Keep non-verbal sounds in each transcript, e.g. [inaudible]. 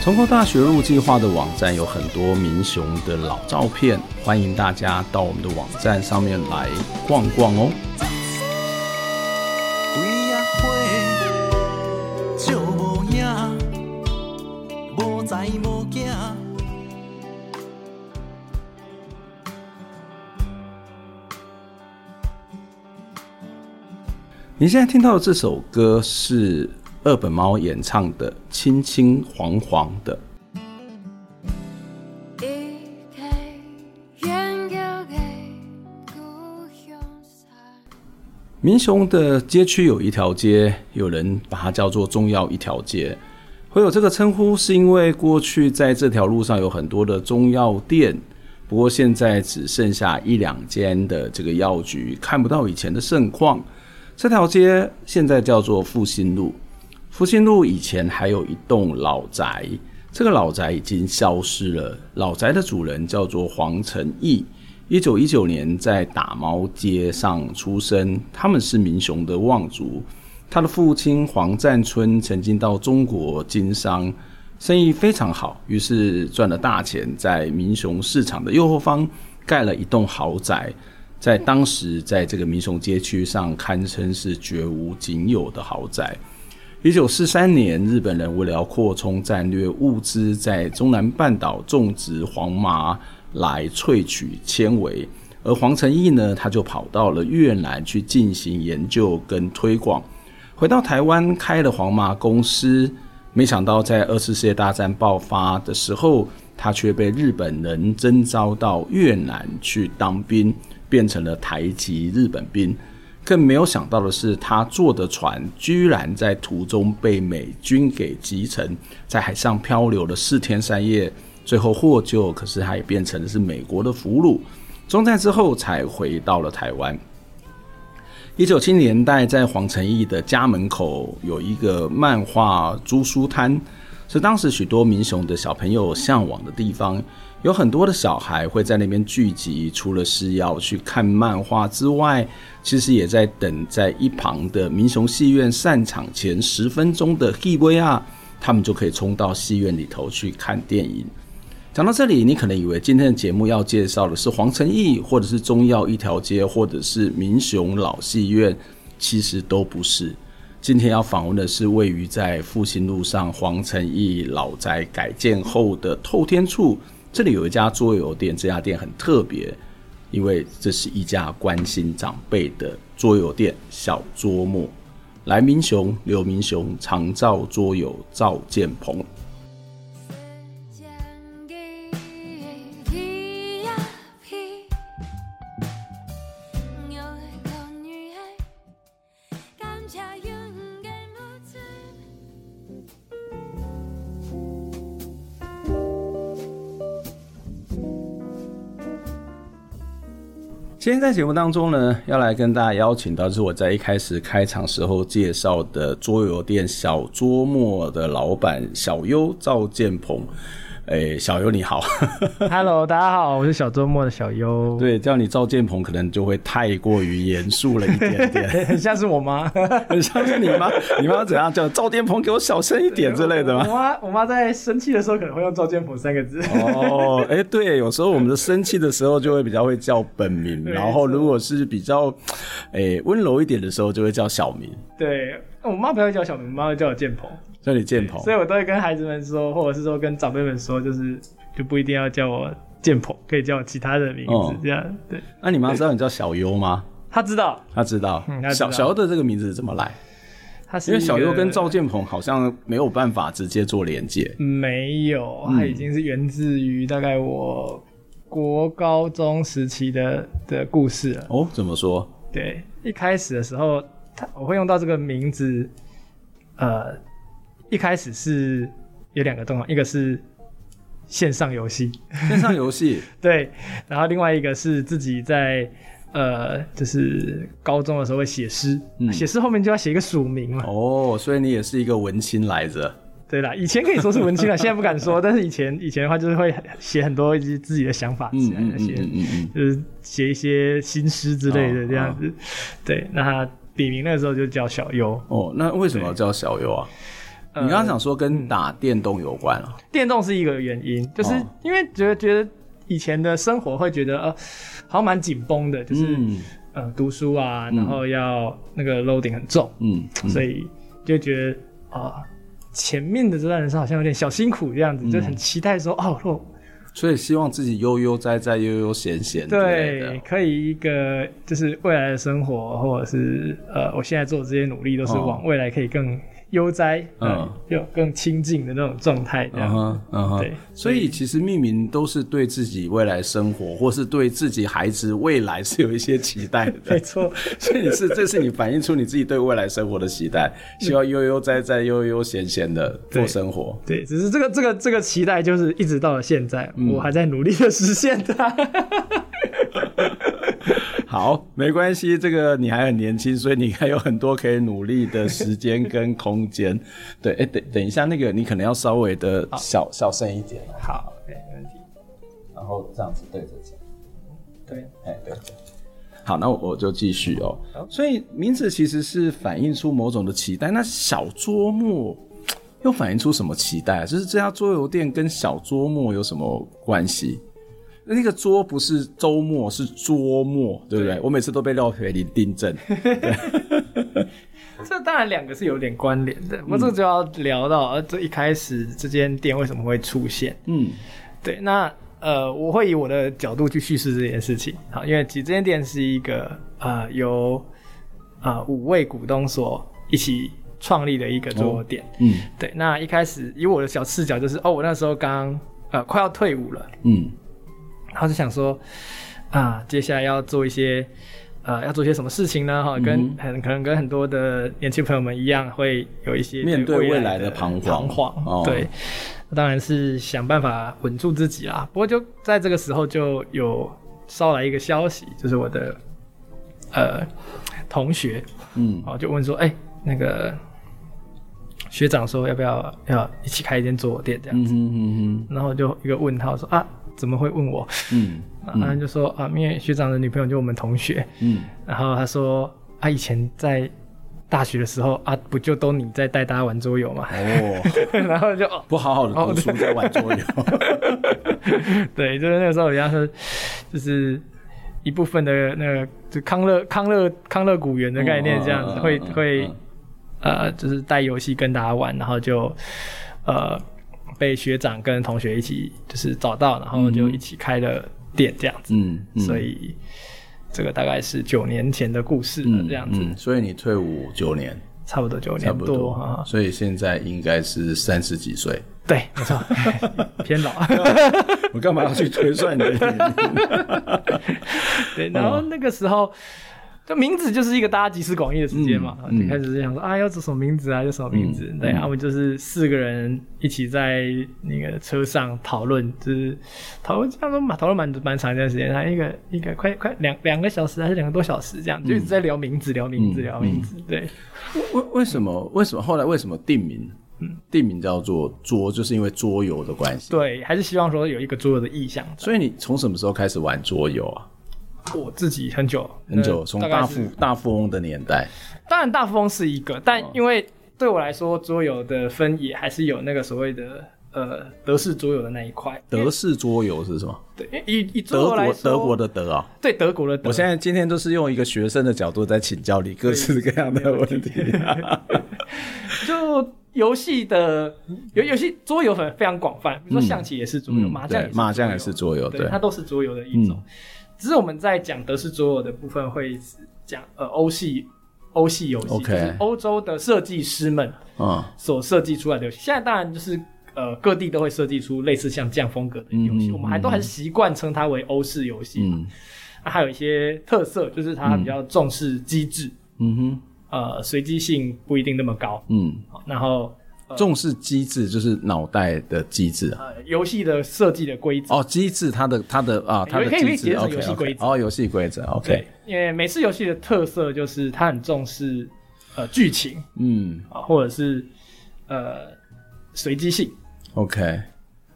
重构大学路计划的网站有很多民雄的老照片，欢迎大家到我们的网站上面来逛逛哦。你现在听到的这首歌是二本猫演唱的《青青黄黄的》。民雄的街区有一条街，有人把它叫做中药一条街。会有这个称呼，是因为过去在这条路上有很多的中药店，不过现在只剩下一两间的这个药局，看不到以前的盛况。这条街现在叫做复兴路。复兴路以前还有一栋老宅，这个老宅已经消失了。老宅的主人叫做黄成义，一九一九年在打猫街上出生。他们是民雄的望族。他的父亲黄占春曾经到中国经商，生意非常好，于是赚了大钱，在民雄市场的右后方盖了一栋豪宅。在当时，在这个民雄街区上，堪称是绝无仅有的豪宅。一九四三年，日本人为了要扩充战略物资，在中南半岛种植黄麻来萃取纤维，而黄成义呢，他就跑到了越南去进行研究跟推广，回到台湾开了黄麻公司。没想到在二次世界大战爆发的时候，他却被日本人征召到越南去当兵。变成了台籍日本兵，更没有想到的是，他坐的船居然在途中被美军给击沉，在海上漂流了四天三夜，最后获救，可是他也变成的是美国的俘虏。中战之后才回到了台湾。一九七零年代，在黄成义的家门口有一个漫画租书摊，是当时许多民雄的小朋友向往的地方。有很多的小孩会在那边聚集，除了是要去看漫画之外，其实也在等在一旁的民雄戏院散场前十分钟的戏尾啊，他们就可以冲到戏院里头去看电影。讲到这里，你可能以为今天的节目要介绍的是黄成义，或者是中药一条街，或者是民雄老戏院，其实都不是。今天要访问的是位于在复兴路上黄成义老宅改建后的透天厝。这里有一家桌游店，这家店很特别，因为这是一家关心长辈的桌游店——小桌木。来明雄，刘明雄，常照桌游赵建鹏。今天在节目当中呢，要来跟大家邀请到，是我在一开始开场时候介绍的桌游店小桌陌的老板小优赵建鹏。哎、欸，小优你好，[laughs] Hello，大家好，我是小周末的小优。对，叫你赵建鹏可能就会太过于严肃了一点点，很 [laughs] 像是我妈，很 [laughs] 像是你妈。你妈怎样叫赵建鹏？给我小声一点之类的吗？我妈，我妈在生气的时候可能会用赵建鹏三个字。哦，哎、欸，对，有时候我们的生气的时候就会比较会叫本名，然后如果是比较哎温、欸、柔一点的时候就会叫小名。对，我妈不会叫小名，我妈会叫我建鹏。叫你建鹏，所以我都会跟孩子们说，或者是说跟长辈们说，就是就不一定要叫我建鹏，可以叫我其他的名字，哦、这样对。那你妈知道你叫小优吗？她知道，她知道。嗯、知道小小优的这个名字怎么来？他是因为小优跟赵建鹏好像没有办法直接做连接。没有，他已经是源自于大概我国高中时期的的故事了。哦，怎么说？对，一开始的时候，他我会用到这个名字，呃。一开始是有两个动画，一个是线上游戏。线上游戏。[laughs] 对，然后另外一个是自己在呃，就是高中的时候会写诗，写诗、嗯、后面就要写一个署名嘛。哦，所以你也是一个文青来着。对啦，以前可以说是文青了，现在不敢说。[laughs] 但是以前以前的话，就是会写很多自己的想法，写那些，就是写一些新诗之类的这样子。对，那他笔名那个时候就叫小优。哦，那为什么要叫小优啊？对你刚刚想说跟打电动有关啊？电动是一个原因，就是因为觉得觉得以前的生活会觉得呃，好像蛮紧绷的，就是、嗯、呃读书啊，然后要那个 loading 很重，嗯，嗯所以就觉得啊。呃前面的这段人生好像有点小辛苦这样子，嗯、就很期待说哦，所以希望自己悠悠哉哉、悠悠闲闲，对，可以一个就是未来的生活，或者是呃，我现在做的这些努力都是往未来可以更。悠哉，嗯，有更亲近的那种状态，这样，嗯嗯，对，所以其实命名都是对自己未来生活，或是对自己孩子未来是有一些期待的，[laughs] 没错。所以你是，这是你反映出你自己对未来生活的期待，[laughs] 希望悠悠哉哉、悠悠闲闲的过生活。对，只是这个这个这个期待，就是一直到了现在，我还在努力的实现它。好，没关系，这个你还很年轻，所以你还有很多可以努力的时间跟空间。[laughs] 对，哎，等等一下，那个你可能要稍微的小小声一点。好，OK，没问题。然后这样子对着讲。对，哎，对。好，那我就继续哦。好所以名字其实是反映出某种的期待。那小桌末又反映出什么期待？就是这家桌游店跟小桌末有什么关系？那个桌不是周末，是桌末，对不对？对，我每次都被廖培林订正。[laughs] 这当然两个是有点关联的，我、们、这就要聊到，呃，这一开始这间店为什么会出现？嗯，对，那呃，我会以我的角度去叙事这件事情。好，因为其实这间店是一个呃由呃五位股东所一起创立的一个桌游店。哦、嗯，对，那一开始以我的小视角就是，哦，我那时候刚呃快要退伍了。嗯。然后就想说，啊，接下来要做一些，呃，要做些什么事情呢？哈，跟很可能跟很多的年轻朋友们一样，会有一些面对未来的彷徨。彷徨，对，当然是想办法稳住自己啦。不过就在这个时候，就有捎来一个消息，就是我的呃同学，嗯，哦，就问说，哎，那个学长说要不要要一起开一间桌游店这样子？嗯嗯嗯，然后就一个问号说啊。怎么会问我？嗯，然后就说啊，因为学长的女朋友就我们同学，嗯，然后他说啊，以前在大学的时候啊，不就都你在带大家玩桌游嘛？哦，[laughs] 然后就不好好的读书在玩桌游，[laughs] 对，就是那个时候人家说，就是一部分的那个就康乐康乐康乐古园的概念这样子，会会呃，就是带游戏跟大家玩，然后就呃。被学长跟同学一起就是找到，然后就一起开了店这样子。嗯，嗯，所以这个大概是九年前的故事了，这样子。嗯，嗯，所以你退伍九年，差不多九年多啊。所以现在应该是三十几岁。对，没错，[laughs] 偏老。[laughs] 我干嘛要去推算你的年龄？[laughs] 对，然后那个时候。这名字就是一个大家集思广益的时间嘛，就开始是想说啊，要做什么名字啊，叫什么名字？对，然后我们就是四个人一起在那个车上讨论，就是讨论，差不多讨论蛮蛮长一段时间，还一个一个快快两两个小时还是两个多小时这样，就一直在聊名字，聊名字，聊名字。对，为为什么为什么后来为什么定名？嗯，定名叫做桌，就是因为桌游的关系。对，还是希望说有一个桌游的意向。所以你从什么时候开始玩桌游啊？我自己很久很久，从大富大富翁的年代，当然大富翁是一个，但因为对我来说，桌游的分野还是有那个所谓的呃德式桌游的那一块。德式桌游是什么？对，以以德国德国的德啊，对德国的德。我现在今天都是用一个学生的角度在请教你各式各样的 [laughs] 问题。[laughs] 就游戏的游游戏桌游很非常广泛，比如说象棋也是桌游，麻将麻将也是桌游，对，它都是桌游的一种。只是我们在讲德式桌游的部分会讲呃欧系欧系游戏，Okay. 就是欧洲的设计师们啊所设计出来的游戏。现在当然就是呃各地都会设计出类似像这样风格的游戏，嗯、我们还都还是习惯称它为欧式游戏。嗯，那还有一些特色，就是它比较重视机制，嗯哼，呃随机性不一定那么高，嗯，然后重视机制就是脑袋的机制。啊，游戏的设计的规则。哦，机制它的它的啊，它的机制游戏规则。哦，游戏规则 OK，因为每次游戏的特色就是它很重视呃剧情，嗯。啊，或者是呃随机性。OK。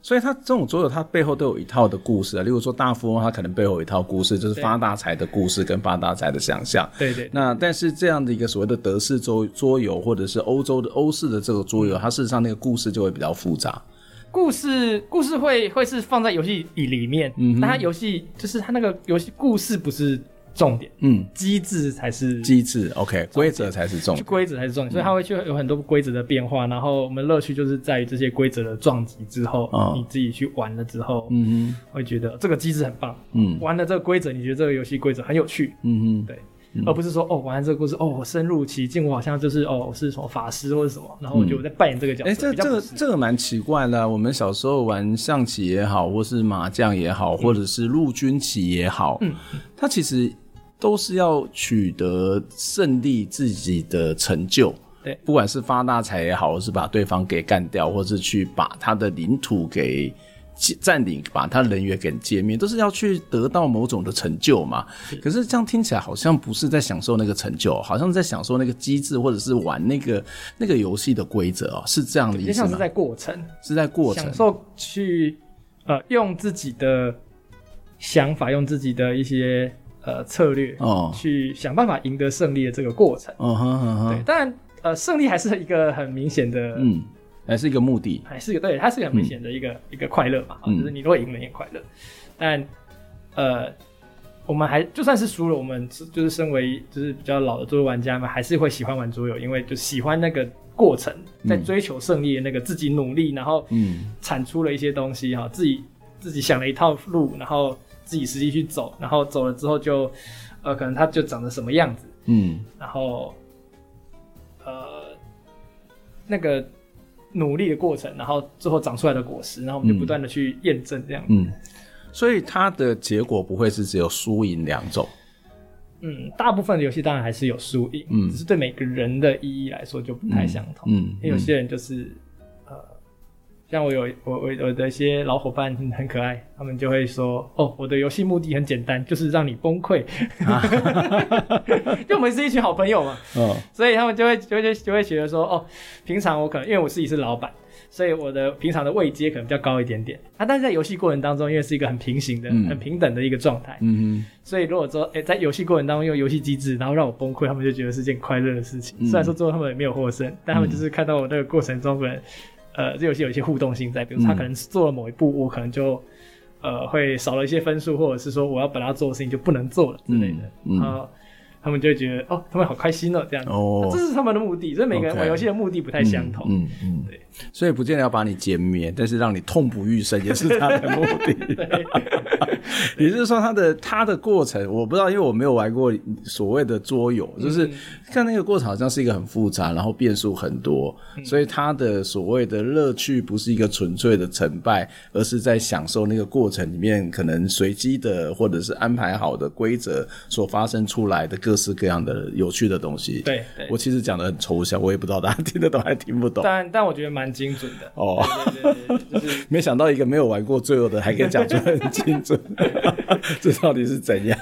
所以他这种桌游，它背后都有一套的故事啊。例如说大富翁，它可能背后有一套故事，就是发大财的故事跟发大财的想象。对对。那但是这样的一个所谓的德式桌桌游，或者是欧洲的欧式的这个桌游，它事实上那个故事就会比较复杂。故事故事会会是放在游戏里里面，嗯，但它游戏就是它那个游戏故事不是。重点，嗯，机制才是机制，OK，规则才是重点，规则才是重点，所以它会去有很多规则的变化，然后我们乐趣就是在于这些规则的撞击之后，哦，你自己去玩了之后，嗯哼，会觉得这个机制很棒，嗯，玩了这个规则，你觉得这个游戏规则很有趣，嗯哼，对，而不是说哦，玩了这个故事，哦，我深入其境，我好像就是哦，我是什么法师或者什么，然后我就在扮演这个角色，哎，这这个这个蛮奇怪的，我们小时候玩象棋也好，或是麻将也好，或者是陆军棋也好，嗯，它其实。都是要取得胜利，自己的成就。对，不管是发大财也好，或是把对方给干掉，或是去把他的领土给占领，把他人员给歼灭，都是要去得到某种的成就嘛。可是这样听起来好像不是在享受那个成就，好像在享受那个机制，或者是玩那个那个游戏的规则哦，是这样的意思吗？像是在过程，是在过程，享受去呃用自己的想法，用自己的一些。呃，策略哦，去想办法赢得胜利的这个过程，嗯哼嗯哼，对，当然，呃，胜利还是一个很明显的，嗯，还是一个目的，还是一个对，它是一个很明显的一个、嗯、一个快乐嘛，就是你如果赢了也快乐，但，呃，我们还就算是输了，我们就是身为就是比较老的桌游玩家嘛，还是会喜欢玩桌游，因为就喜欢那个过程，在追求胜利的那个自己努力，然后嗯，产出了一些东西哈，自己自己想了一套路，然后。自己实际去走，然后走了之后就，呃，可能它就长得什么样子，嗯，然后，呃，那个努力的过程，然后最后长出来的果实，然后我们就不断的去验证这样子，嗯，所以它的结果不会是只有输赢两种，嗯，大部分的游戏当然还是有输赢，嗯，只是对每个人的意义来说就不太相同，嗯，因为有些人就是。像我有我我我的一些老伙伴很很可爱，他们就会说：“哦，我的游戏目的很简单，就是让你崩溃。啊” [laughs] 就我们是一群好朋友嘛，哦、所以他们就会就会就会觉得说：“哦，平常我可能因为我自己是老板，所以我的平常的位阶可能比较高一点点啊。但是在游戏过程当中，因为是一个很平行的、嗯、很平等的一个状态，嗯哼，所以如果说哎、欸，在游戏过程当中用游戏机制，然后让我崩溃，他们就觉得是件快乐的事情。嗯、虽然说最后他们也没有获胜，但他们就是看到我那个过程中可能。呃，这游戏有一些互动性在，比如他可能做了某一步，嗯、我可能就呃会少了一些分数，或者是说我要本来要做的事情就不能做了之类的，嗯嗯、然后他们就会觉得哦，他们好开心哦，这样。子，哦、这是他们的目的，所以每个人玩游戏的目的不太相同，嗯嗯，嗯。对，所以不见得要把你歼灭，但是让你痛不欲生也是他的目的。[laughs] 对。[laughs] 也就是说，他的他的过程，我不知道，因为我没有玩过所谓的桌游，就是看那个过程好像是一个很复杂，然后变数很多，所以他的所谓的乐趣不是一个纯粹的成败，而是在享受那个过程里面可能随机的或者是安排好的规则所发生出来的各式各样的有趣的东西。对，对我其实讲的很抽象，我也不知道大家听得懂还听不懂。但但我觉得蛮精准的。哦，对对对对，就是 [laughs] 没想到一个没有玩过桌游的还可以讲出很精准。[laughs] 这到底是怎样？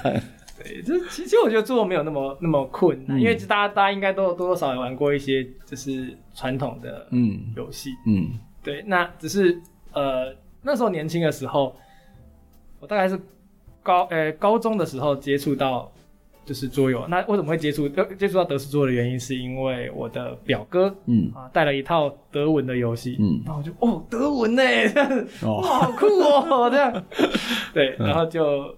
对，这其实我觉得做没有那么那么困难，嗯、因为大家大家应该都多多少少也玩过一些就是传统的嗯游戏嗯，嗯对，那只是呃那时候年轻的时候，我大概是高呃高中的时候接触到就是桌游。那为什么会接触接触到德式桌游的原因，是因为我的表哥嗯啊带了一套德文的游戏。嗯，然后我就哦德文呢？[laughs] 好酷哦这样。[laughs] 对，然后就。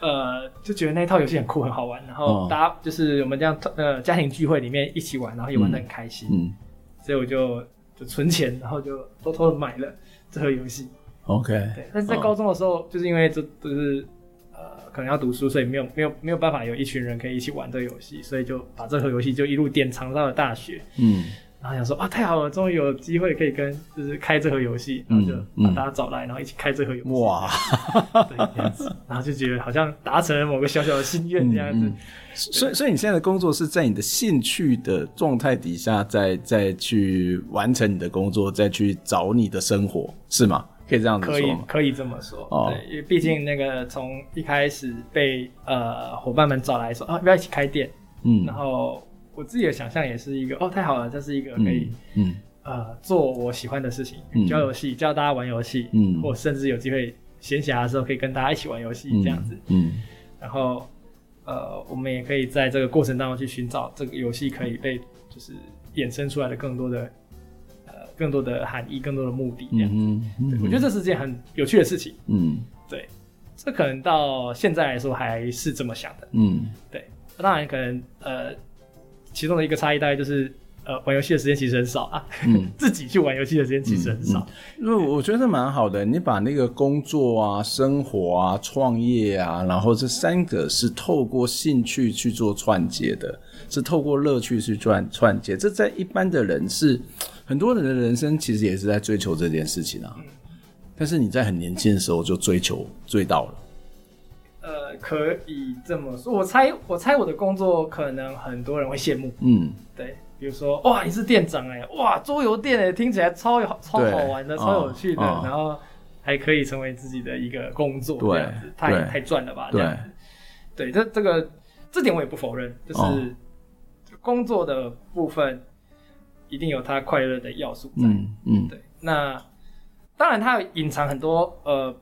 呃，就觉得那套游戏很酷，很好玩，然后大家就是我们这样呃家庭聚会里面一起玩，然后也玩的很开心，嗯，所以我就就存钱，然后就偷偷的买了这盒游戏。OK，对，但是在高中的时候，就是因为这就是呃可能要读书，所以没有没有没有办法有一群人可以一起玩这个游戏，所以就把这盒游戏就一路典藏到了大学。嗯，然后想说啊，太好了，终于有机会可以跟就是开这盒游戏，然后就把大家找来，然后一起开这盒游戏。哇，对，这样子，然后就觉得好像达成了某个小小的心愿这样子。所以，所以你现在的工作是在你的兴趣的状态底下，再再去完成你的工作，再去找你的生活，是吗？可以这样子说吗？可以，可以这么说。哦，对，因为毕竟那个从一开始被呃伙伴们找来说啊，要不要一起开店？嗯，然后。我自己的想象也是一个哦，太好了，这是一个可以嗯，嗯呃做我喜欢的事情，嗯、教游戏，教大家玩游戏，嗯，或甚至有机会闲暇的时候可以跟大家一起玩游戏这样子，嗯，嗯然后呃，我们也可以在这个过程当中去寻找这个游戏可以被就是衍生出来的更多的呃更多的含义，更多的目的这样子，嗯嗯对，我觉得这是件很有趣的事情，嗯，对，这可能到现在来说还是这么想的，嗯，对，当然可能呃。其中的一个差异大概就是，呃，玩游戏的时间其实很少啊，嗯、[laughs] 自己去玩游戏的时间其实很少。因为、嗯嗯、我觉得蛮好的，你把那个工作啊、生活啊、创业啊，然后这三个是透过兴趣去做串接的，是透过乐趣去串串接。这在一般的人是很多人的人生其实也是在追求这件事情啊。嗯、但是你在很年轻的时候就追求追到了。呃，可以这么说，我猜，我猜我的工作可能很多人会羡慕。嗯，对，比如说，哇，你是店长哎，哇，桌游店哎，听起来超有超好玩的，超有趣的，然后还可以成为自己的一个工作，这样子，太太赚了吧？这样子，对，这这个这点我也不否认，就是工作的部分一定有它快乐的要素在。嗯嗯，对，那当然它隐藏很多呃。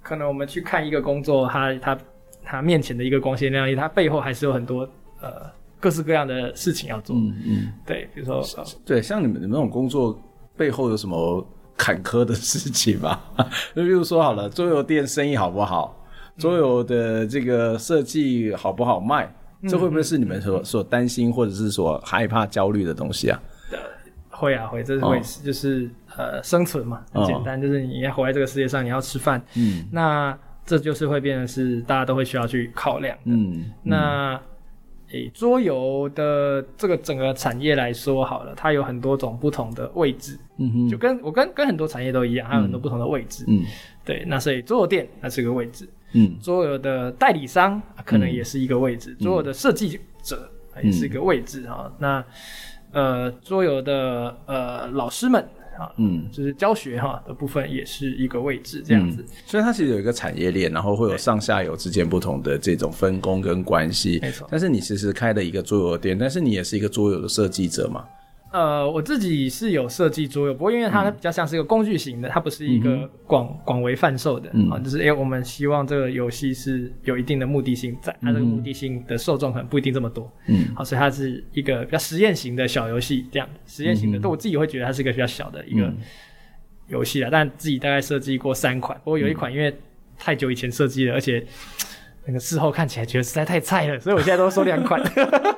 可能我们去看一个工作，他他他面前的一个光鲜亮丽，他背后还是有很多呃各式各样的事情要做。嗯嗯，嗯对，比如说，对，像你们你们那种工作背后有什么坎坷的事情吗？[laughs] 就比如说好了，桌游店生意好不好？桌游的这个设计好不好卖？嗯、这会不会是你们所所担心或者是所害怕焦虑的东西啊？会啊会，这是会就是呃生存嘛，很简单，哦、就是你要活在这个世界上，你要吃饭，嗯，那这就是会变成是大家都会需要去考量的，嗯，嗯。那诶桌游的这个整个产业来说好了，它有很多种不同的位置，嗯哼，就跟我跟跟很多产业都一样，它有很多不同的位置，嗯，对，那所以桌游店那是个位置，嗯，桌游的代理商可能也是一个位置，桌游、嗯、的设计者也是一个位置啊，嗯、那。呃，桌游的呃老师们啊，嗯，就是教学哈的部分也是一个位置这样子，嗯，所以它其实有一个产业链，然后会有上下游之间不同的这种分工跟关系，没错。但是你其实开了一个桌游店，但是你也是一个桌游的设计者嘛。呃，我自己是有设计桌游，不过因为它比较像是一个工具型的，它不是一个广广为贩售的。啊，就是哎，我们希望这个游戏是有一定的目的性在，它这个目的性的受众可能不一定这么多，嗯，好，所以它是一个比较实验型的小游戏，这样实验型的，但我自己会觉得它是一个比较小的一个游戏了，但自己大概设计过三款，不过有一款因为太久以前设计了，而且。那个事后看起来觉得实在太菜了，所以我现在都说两款，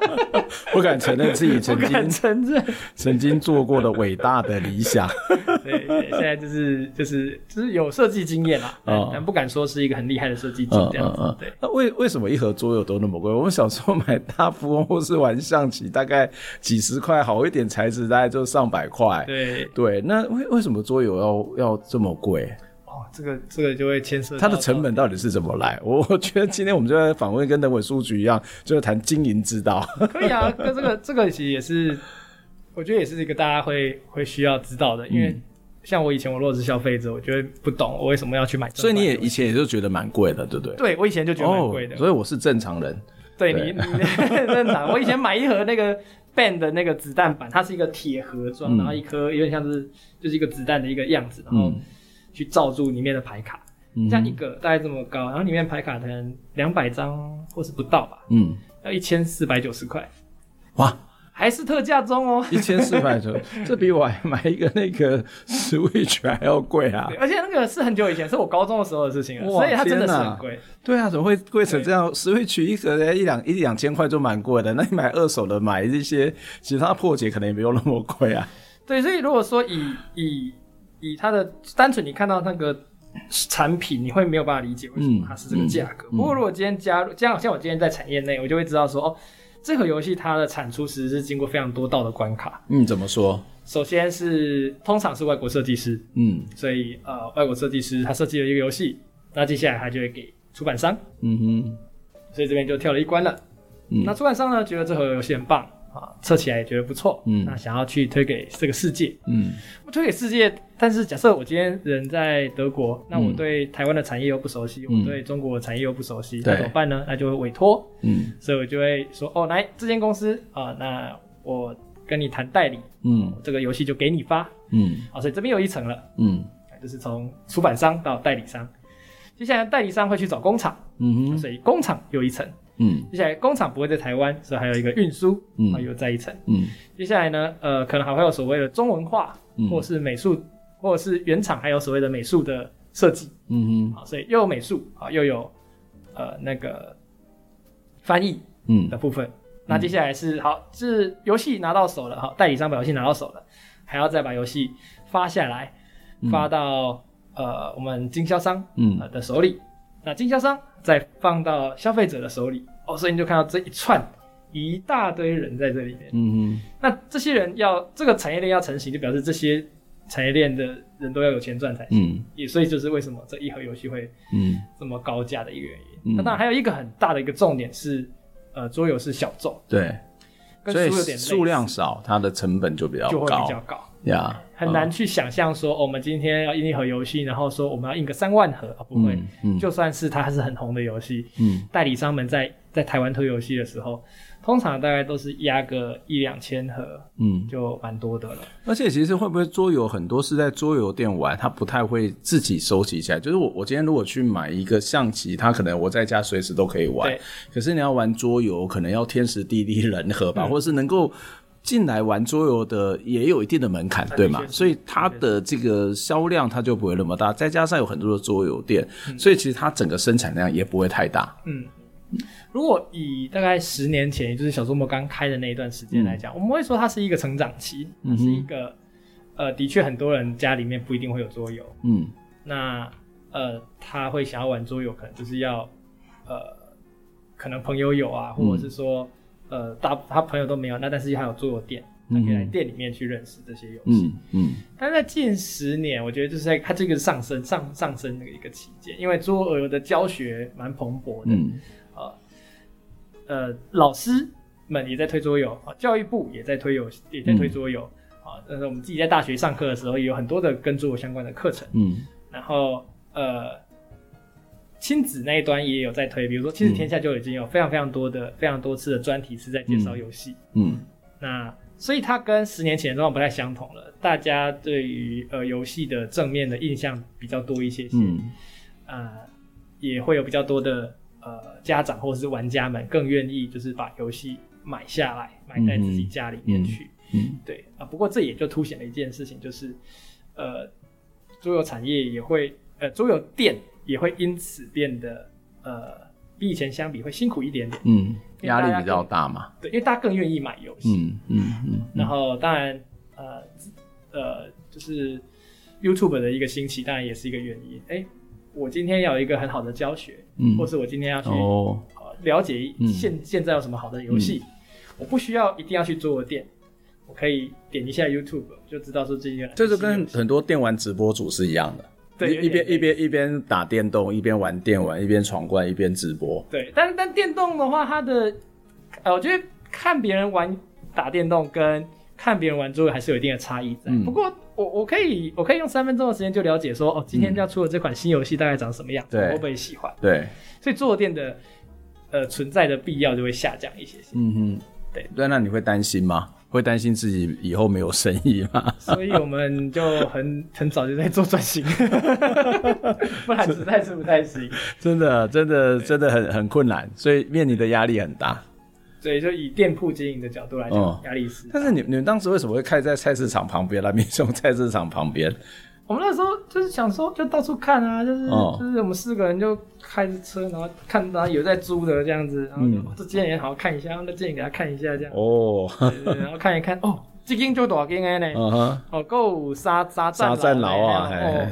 [laughs] 不敢承认自己曾经 [laughs] 承认曾经做过的伟大的理想。[laughs] 对，对，现在就是就是就是有设计经验啦，哦、但不敢说是一个很厉害的设计师这样子。对，那为为什么一盒桌游都那么贵？我们小时候买大富翁或是玩象棋，大概几十块，好一点材质大概就上百块。对对，那为为什么桌游要要这么贵？这个这个就会牵涉它的成本到底是怎么来？我 [laughs] 我觉得今天我们就在访问跟人文书局一样，就是谈经营之道。[laughs] 可以啊，那这个这个其实也是，我觉得也是一个大家会会需要知道的。因为像我以前我如果是消费者，我觉得不懂我为什么要去买。所以你也以前也就觉得蛮贵的，对不对？对，我以前就觉得蛮贵的。所以我是正常人。对你 [laughs] 你正常。我以前买一盒那个 band 的那个子弹板，它是一个铁盒装，然后一颗有点像是就是一个子弹的一个样子，然后。去罩住里面的牌卡，这样一个大概这么高，然后里面牌卡可能两百张或是不到吧，嗯，要一千四百九十块，哇，还是特价中哦，一千四百九，[laughs] 这比我还买一个那个 Switch 还要贵啊！而且那个是很久以前，是我高中的时候的事情了，所以它真的是很贵。对啊，怎么会贵成这样？Switch 一盒一两一两千块就蛮贵的，那你买二手的，买这些其他破解可能也没有那么贵啊。对，所以如果说以以以它的单纯，你看到那个产品，你会没有办法理解为什么它是这个价格。嗯嗯、不过如果今天加入，这样像我今天在产业内，我就会知道说，哦，这盒游戏它的产出其实是经过非常多道的关卡。嗯，怎么说？首先是通常是外国设计师，嗯，所以呃，外国设计师他设计了一个游戏，那接下来他就会给出版商，嗯哼，所以这边就跳了一关了。嗯，那出版商呢觉得这盒游戏很棒。啊，测起来也觉得不错，嗯，那想要去推给这个世界，嗯，我推给世界，但是假设我今天人在德国，嗯、那我对台湾的产业又不熟悉，嗯、我对中国的产业又不熟悉，那怎么办呢？那就会委托，嗯，所以我就会说，哦，来这间公司啊，那我跟你谈代理，嗯，这个游戏就给你发，嗯，啊，所以这边有一层了，嗯，就是从出版商到代理商，接下来代理商会去找工厂，嗯哼，所以工厂有一层。嗯，接下来工厂不会在台湾，所以还有一个运输，嗯，又在一层，嗯，接下来呢，呃，可能还会有所谓的中文化，嗯，或是美术，或者是原厂还有所谓的美术的设计，嗯嗯，好，所以又有美术啊，又有呃那个翻译，嗯。的部分，嗯，那接下来是好，是游戏拿到手了，哈，代理商把游戏拿到手了，还要再把游戏发下来，发到，嗯，呃我们经销商，嗯。的手里。那经销商再放到消费者的手里哦，所以你就看到这一串一大堆人在这里面。嗯嗯。那这些人要这个产业链要成型，就表示这些产业链的人都要有钱赚才行。嗯。也所以就是为什么这一盒游戏会嗯这么高价的一个原因。嗯。那当然还有一个很大的一个重点是，呃，桌游是小众。对。跟书有点数量少，它的成本就比较高。就会比较高。呀。Yeah. 很难去想象说，我们今天要印一盒游戏，然后说我们要印个三万盒啊，不会。嗯嗯、就算是它还是很红的游戏，嗯，代理商们在在台湾推游戏的时候，通常大概都是压个一两千盒，嗯，就蛮多的了。而且其实会不会桌游很多是在桌游店玩，他不太会自己收集起来。就是我我今天如果去买一个象棋，它可能我在家随时都可以玩。对可是你要玩桌游，可能要天时地利人和吧，嗯、或者是能够。进来玩桌游的也有一定的门槛，对吗？所以它的这个销量它就不会那么大，再加上有很多的桌游店，嗯、所以其实它整个生产量也不会太大。嗯，如果以大概十年前，也就是小周末刚开的那一段时间来讲，嗯、我们会说它是一个成长期，它是一个、嗯、呃，的确很多人家里面不一定会有桌游。嗯，那呃，他会想要玩桌游，可能就是要呃，可能朋友有啊，或者是说。嗯呃，大他朋友都没有，那但是他有桌游店，他可以来店里面去认识这些游戏。嗯嗯。但在近十年，我觉得就是在它这个上升上上升的一个期间，因为桌游的教学蛮蓬勃的。嗯。呃，呃，老师们也在推桌游啊，教育部也在推游戏，也在推桌游啊。但是我们自己在大学上课的时候，也有很多的跟桌游相关的课程。嗯。然后呃。亲子那一端也有在推，比如说《亲子天下》就已经有非常非常多的、嗯、非常多次的专题是在介绍游戏。嗯，那所以它跟十年前的状况不太相同了。大家对于呃游戏的正面的印象比较多一些些。嗯，呃，也会有比较多的呃家长或者是玩家们更愿意就是把游戏买下来，买在自己家里面去。嗯，嗯对啊。不过这也就凸显了一件事情，就是呃桌游产业也会呃桌游店。也会因此变得呃，比以前相比会辛苦一点点，嗯，压力比较大嘛，对，因为大家更愿意买游戏，嗯嗯嗯，然后当然呃呃，就是 YouTube 的一个兴起，当然也是一个原因。哎，我今天要有一个很好的教学，嗯，或是我今天要去哦。了解现现在有什么好的游戏，我不需要一定要去桌游店，我可以点一下 YouTube 就知道说这些，这就跟很多电玩直播主是一样的。对，一边一边一边打电动，一边玩电玩，一边闯关，一边直播。对，但但电动的话，它的呃，我觉得看别人玩打电动跟看别人玩桌游还是有一定的差异在。嗯、不过我我可以我可以用三分钟的时间就了解说，哦，今天要出的这款新游戏大概长什么样，对、嗯，我会不会喜欢？对，所以坐垫的呃存在的必要就会下降一些些。嗯哼，对。对，那你会担心吗？会担心自己以后没有生意吗？[laughs] 所以我们就很很早就在做转型，[laughs] 不然实在是不太行。真的，真的，真的很很困难，所以面临的压力很大。所以就以店铺经营的角度来讲，压、嗯、力是。但是你你们当时为什么会开在菜市场旁边那民众菜市场旁边？我们那时候就是想说，就到处看啊，就是、哦、就是我们四个人就开着车，然后看到有在租的这样子，然后就、嗯、这间也好好看一下，那间也给他看一下这样。哦，对对对，然后看一看，哦，这间就多少间呢？嗯哼，哦，够沙沙战沙战牢啊，哦，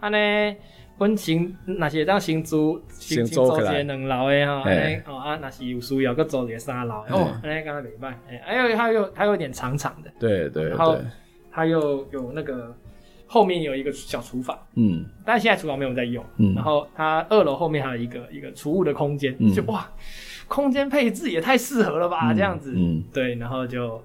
安呢，温情那些当新租新新租些两楼的哈，哎哦啊，那是有需要，搁租一个三楼哦，哎刚刚礼拜，哎，还有还有还有点长长的，对对，然后它又有那个后面有一个小厨房，嗯，但现在厨房没有在用，嗯，然后它二楼后面还有一个一个储物的空间，嗯。就哇，空间配置也太适合了吧，这样子，嗯，对，然后就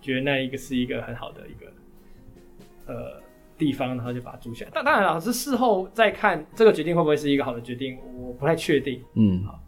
觉得那一个是一个很好的一个呃。地方，然后就把它租下来。但当然，老师事后再看这个决定会不会是一个好的决定，我不太确定。嗯，好，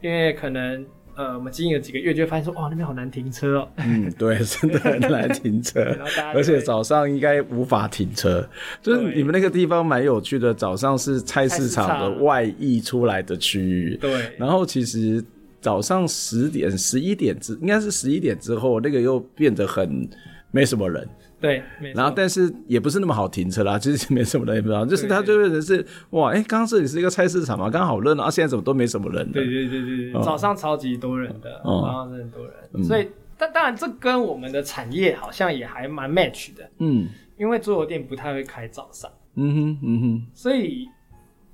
因为可能呃，我们经营了几个月，就会发现说，哇，那边好难停车哦。嗯，对，真的很难停车，[laughs] 而且早上应该无法停车。就是你们那个地方蛮有趣的，早上是菜市场的外溢出来的区域。对，然后其实早上十点、十一点之，应该是十一点之后，那个又变得很没什么人。对，然后但是也不是那么好停车啦，[laughs] 就是没什么人，也不知道，就是他就变成是哇，哎，刚刚这里是一个菜市场嘛，刚好热闹，啊，现在怎么都没什么人？对对对对对，早上超级多人的，早上是很多人，所以但当然这跟我们的产业好像也还蛮 match 的，嗯，因为桌游店不太会开早上，嗯哼嗯哼，所以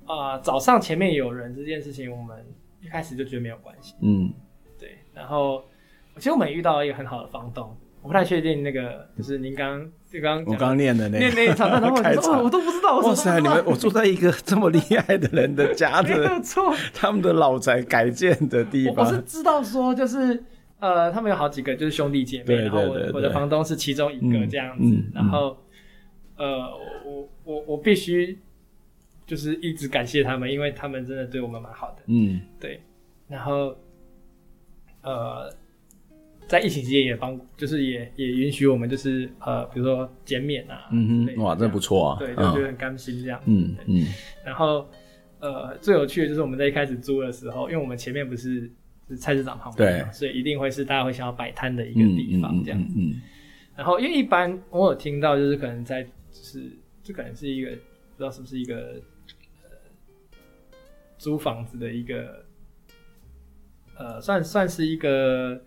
啊早上前面有人这件事情，我们一开始就觉得没有关系，嗯，对，然后其实我们也遇到一个很好的房东。我不太确定那个，就是您刚就刚我刚念的那念那一场，然后我说我都不知道。哇塞，你们我住在一个这么厉害的人的家的，没错，他们的老宅改建的地方。我是知道说，就是呃，他们有好几个就是兄弟姐妹，然后我我的房东是其中一个这样子，然后呃，我我我必须就是一直感谢他们，因为他们真的对我们蛮好的。嗯，对，然后呃。在疫情期间也帮，就是也也允许我们，就是呃，比如说减免啊，嗯哼，哇，这不错啊，对，就觉得很甘心这样，嗯嗯。然后呃，最有趣的就是我们在一开始租的时候，因为我们前面不是是菜市场旁边，对，所以一定会是大家会想要摆摊的一个地方这样，嗯。然后因为一般我有听到，就是可能在就是这可能是一个不知道是不是一个呃租房子的一个呃算算是一个。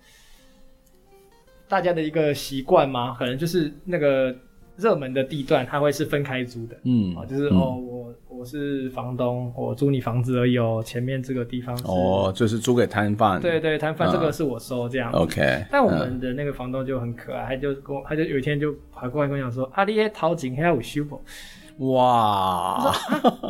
大家的一个习惯吗？可能就是那个热门的地段，它会是分开租的。嗯，啊，就是、嗯、哦，我我是房东，我租你房子而已哦。前面这个地方是哦，就是租给摊贩。对对，摊贩这个是我收这样。OK。但我们的那个房东就很可爱，他就跟我，他就有一天就跑过来跟我讲说：“啊，你那头前还有修不？”哇！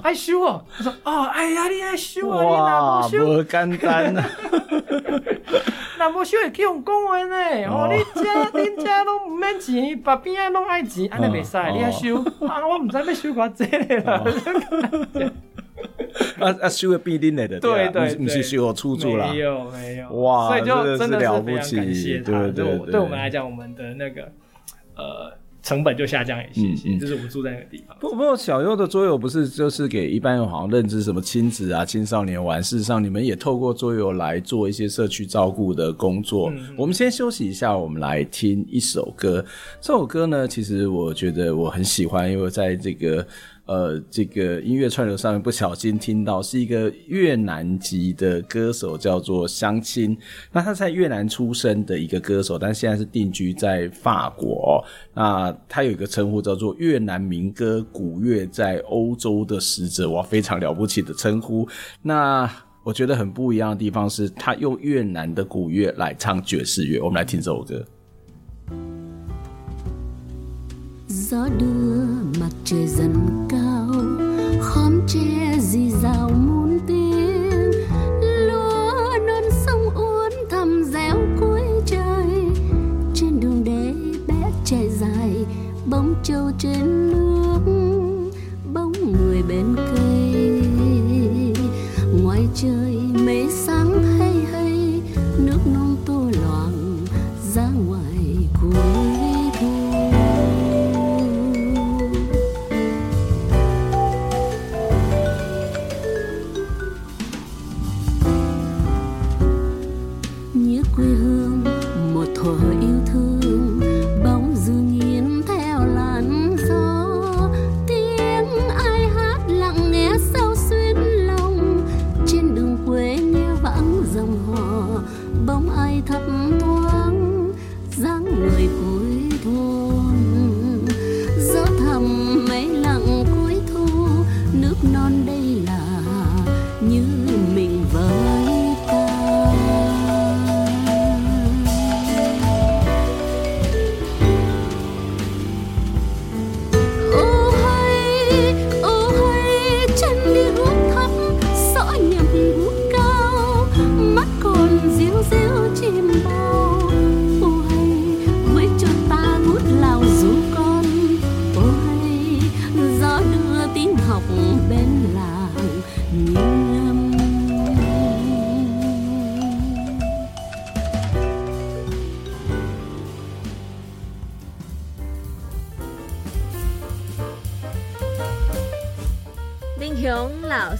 爱修哦！他说：“哦，哎呀，你爱修啊，你哪不修？不简单啊！[laughs] 哪不修也可以用公文呢？哦，你家 [laughs] 恁家拢毋免钱，把边啊拢爱钱，安尼袂使，你爱收啊？我毋知要收偌济 [laughs] 了。啊啊，修个必定来的，对对，不是修我出租啦。没有没有，哇，所以就真的是了不起，对对对，对我们来讲，我们的那个呃。成本就下降一些些，就是我们住在那个地方。不不过小优的桌游不是就是给一般人好像认知什么亲子啊、青少年玩，事实上你们也透过桌游来做一些社区照顾的工作。我们先休息一下，我们来听一首歌。这首歌呢，其实我觉得我很喜欢，因为在这个。呃，这个音乐串流上面不小心听到是一个越南籍的歌手，叫做相亲。那他在越南出生的一个歌手，但现在是定居在法国。那他有一个称呼叫做越南民歌古乐在欧洲的使者，哇，非常了不起的称呼。那我觉得很不一样的地方是，他用越南的古乐来唱爵士乐。我们来听这首歌。mặt trời dần cao.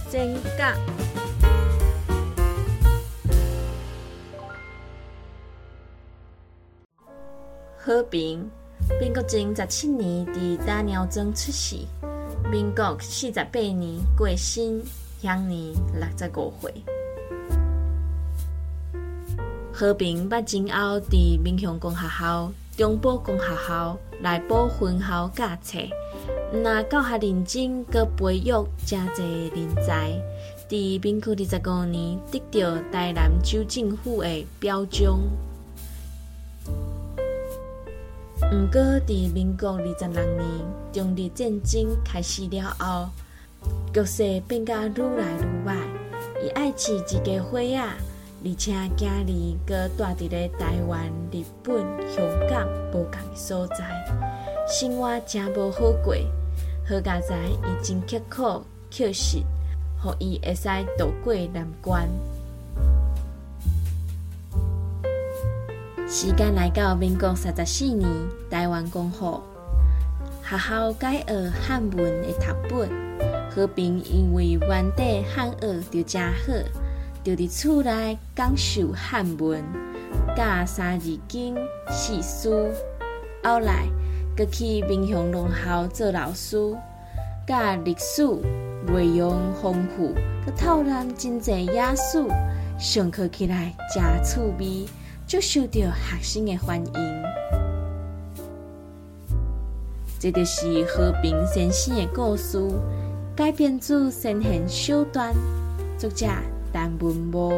老仙甲。和平，民国前十七年伫大鸟庄出世，民国四十八年过身，享年六十五岁。和平捌前后伫民雄公学校、中部公学校来补分校教册，那教学认真，佮培育真侪人才。伫民国二十五年得到台南州政府的表彰。毋过，伫民国二十六年中日战争开始了后，局势变甲愈来愈坏。伊爱饲一家伙仔，而且家里搁住伫咧台湾、日本、香港无共的所在，生活真无好过。好佳哉，伊真刻苦刻实，互伊会使渡过难关。时间来到民国三十四年，台湾光复，学校改学汉文的读本。和平因为原底汉学就真好，就伫厝内讲授汉文、教三字经、四书。后来，搁去民雄农校做老师，教历史内容丰富，搁透览真侪野史，上课起来真趣味。就受到学生的欢迎，这就是和平先生的故事，改编自先贤小段，作者陈文模。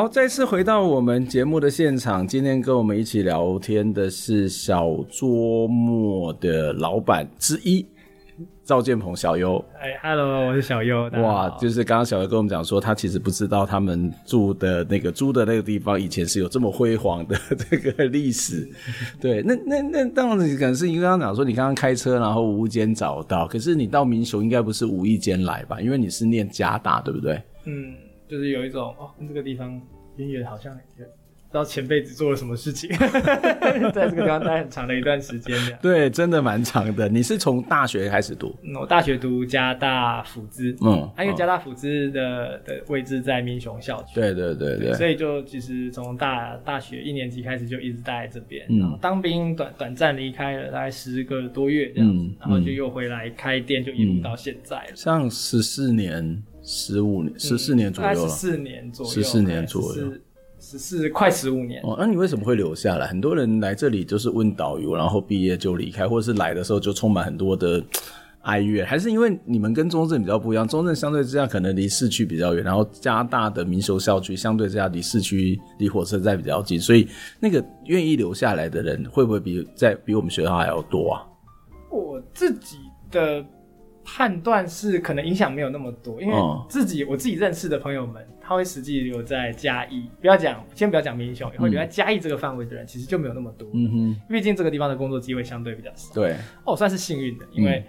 好，再次回到我们节目的现场。今天跟我们一起聊天的是小桌墨的老板之一赵建鹏小优。哎，Hello，我是小优。哇，就是刚刚小优跟我们讲说，他其实不知道他们住的那个租的那个地方以前是有这么辉煌的这个历史。[laughs] 对，那那那当然，可能是你刚刚讲说，你刚刚开车然后无意间找到，可是你到民雄应该不是无意间来吧？因为你是念嘉大，对不对？嗯。就是有一种哦，这个地方远远好像不知道前辈子做了什么事情，[laughs] 在这个地方待很长的一段时间。对，真的蛮长的。你是从大学开始读？嗯、我大学读加大辅资，嗯，因为嘉大辅资的的位置在民雄校区，对对对所以就其实从大大学一年级开始就一直待在这边，嗯，然后当兵短短暂离开了大概十个多月这样子，嗯，然后就又回来开店，就一路到现在了，嗯、像十四年。十五年，十四年左右了。十四年左右，十四年左右，十四快十五年。哦，那你为什么会留下来？很多人来这里就是问导游，然后毕业就离开，或者是来的时候就充满很多的哀怨，还是因为你们跟中正比较不一样？中正相对之下可能离市区比较远，然后加大的民修校区相对之下离市区、离火车站比较近，所以那个愿意留下来的人会不会比在比我们学校还要多啊？我自己的。判断是可能影响没有那么多，因为自己、哦、我自己认识的朋友们，他会实际留在嘉义，不要讲，先不要讲民雄，会留在嘉义这个范围的人，其实就没有那么多。嗯哼，毕竟这个地方的工作机会相对比较少。对，哦，算是幸运的，因为、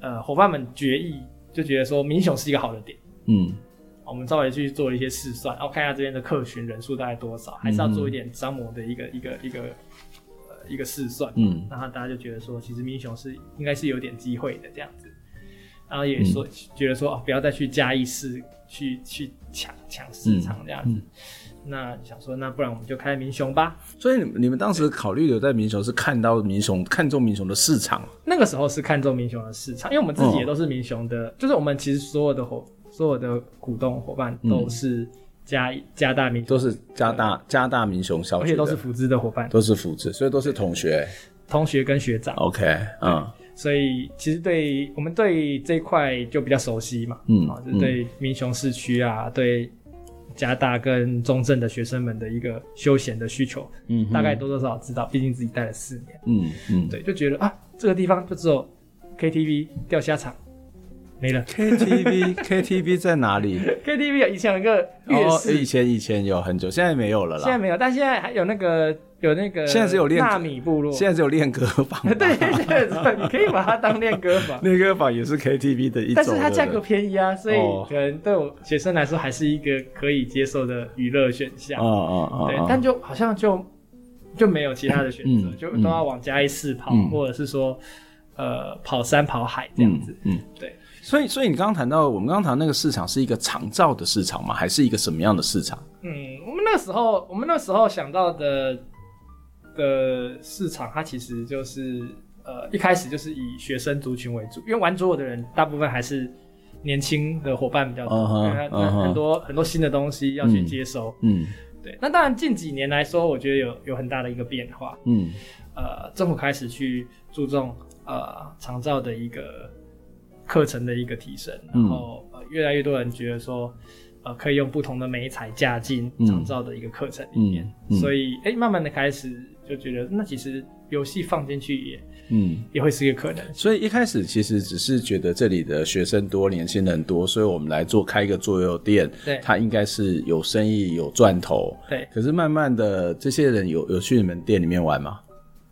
嗯、呃，伙伴们决议就觉得说民雄是一个好的点。嗯，我们稍微去做一些试算，然后看一下这边的客群人数大概多少，还是要做一点张模的一个一个一个呃一个试算。嗯，然后大家就觉得说，其实民雄是应该是有点机会的这样子。然后也说、嗯、觉得说哦，不要再去嘉义市去去抢抢市场这样子、那想说那不然我们就开民雄吧。所以你们你们当时考虑留在民雄是看到民雄看中民雄的市场？那个时候是看中民雄的市场，因为我们自己也都是民雄的，哦、就是我们其实所有的伙所有的股东伙伴都是加加大民，都是加大加大民雄校区，而且都是福资的伙伴，都是福资，所以都是同学，同学跟学长。OK，嗯。所以其实对我们对这一块就比较熟悉嘛，嗯，啊，就是对民雄市区啊，嗯、对加大跟中正的学生们的一个休闲的需求，嗯，大概多多少少知道，毕竟自己待了四年，嗯嗯，对，就觉得啊，这个地方就只有 KTV、钓虾场，没了。KTV [laughs] KTV 在哪里？KTV 以前有一个乐室，哦，以前以前有很久，现在没有了啦。现在没有，但现在还有那个有那个，现在只有练纳米部落，现在只有练歌房。[laughs] 对，现在你可以把它当练歌房。练歌房也是 KTV 的一种，但是它价格便宜啊，所以可能对我学生来说还是一个可以接受的娱乐选项。哦哦哦，对，但就好像就就没有其他的选择，就都要往嘉义市跑，或者是说。呃，跑山跑海这样子，嗯，嗯对，所以所以你刚刚谈到，我们刚刚谈那个市场是一个长照的市场吗？还是一个什么样的市场？嗯，我们那时候，我们那时候想到的的市场，它其实就是呃，一开始就是以学生族群为主，因为玩桌游的人大部分还是年轻的伙伴比较多，因为很多很多新的东西要去接收，嗯，对。那当然近几年来说，我觉得有有很大的一个变化，嗯，呃，政府开始去注重。呃，长照的一个课程的一个提升，然后、嗯呃、越来越多人觉得说，呃，可以用不同的美彩加进长照的一个课程里面，嗯嗯、所以哎、欸，慢慢的开始就觉得，那其实游戏放进去也，嗯，也会是一个可能。所以一开始其实只是觉得这里的学生多，年轻人多，所以我们来做开一个桌游店，对，它应该是有生意有赚头，对。可是慢慢的，这些人有有去你们店里面玩吗？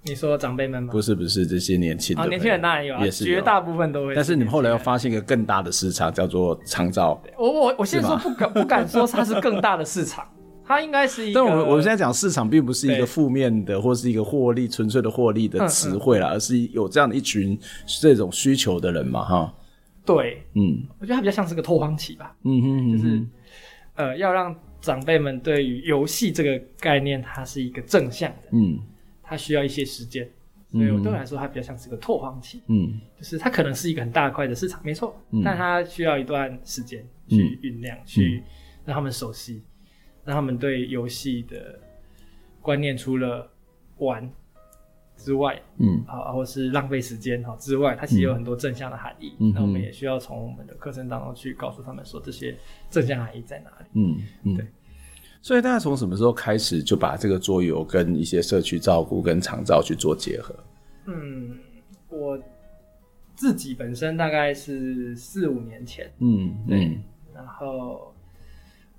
你说长辈们吗？不是不是，这些年轻的、啊、年轻人当然有啊，也是绝大部分都会。但是你们后来又发现一个更大的市场，叫做长照。我我我现在说不敢不敢说它是更大的市场，它应该是一个。但我们我们现在讲市场，并不是一个负面的，或是一个获利纯粹的获利的词汇啦，嗯嗯、而是有这样的一群这种需求的人嘛，哈。对，嗯，我觉得它比较像是个拓荒期吧，嗯哼，嗯哼，就是呃，要让长辈们对于游戏这个概念，它是一个正向的，嗯。它需要一些时间，所以我对我来说，它比较像是个拓荒期。嗯，就是它可能是一个很大块的市场，没错，嗯、但它需要一段时间去酝酿，嗯、去让他们熟悉，让他们对游戏的观念除了玩之外，嗯，啊，或是浪费时间哈之外，它其实有很多正向的含义。嗯，那我们也需要从我们的课程当中去告诉他们说，这些正向含义在哪里。嗯嗯，对。所以大家从什么时候开始就把这个桌游跟一些社区照顾跟长照去做结合？嗯，我自己本身大概是四五年前，嗯，对，嗯、然后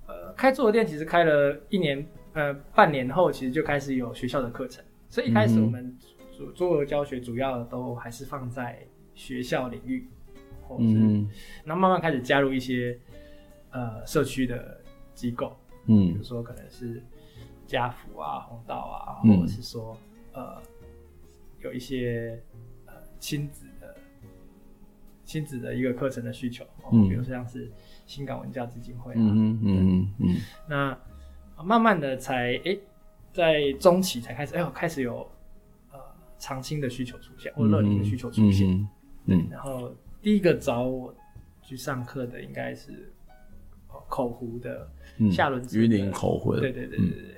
呃，开桌游店其实开了一年，呃，半年后其实就开始有学校的课程，所以一开始我们做桌游教学主要都还是放在学校领域，嗯，然后慢慢开始加入一些呃社区的机构。嗯，比如说可能是家福啊、红道啊，或者是说、嗯、呃有一些呃亲子的亲子的一个课程的需求，嗯，比如说像是新港文教基金会啊，嗯嗯嗯嗯，那慢慢的才哎、欸、在中期才开始哎呦开始有呃长青的需求出现，或乐龄的需求出现，嗯，嗯，然后第一个找我去上课的应该是口湖的。下轮子，云林口湖，对对对对对，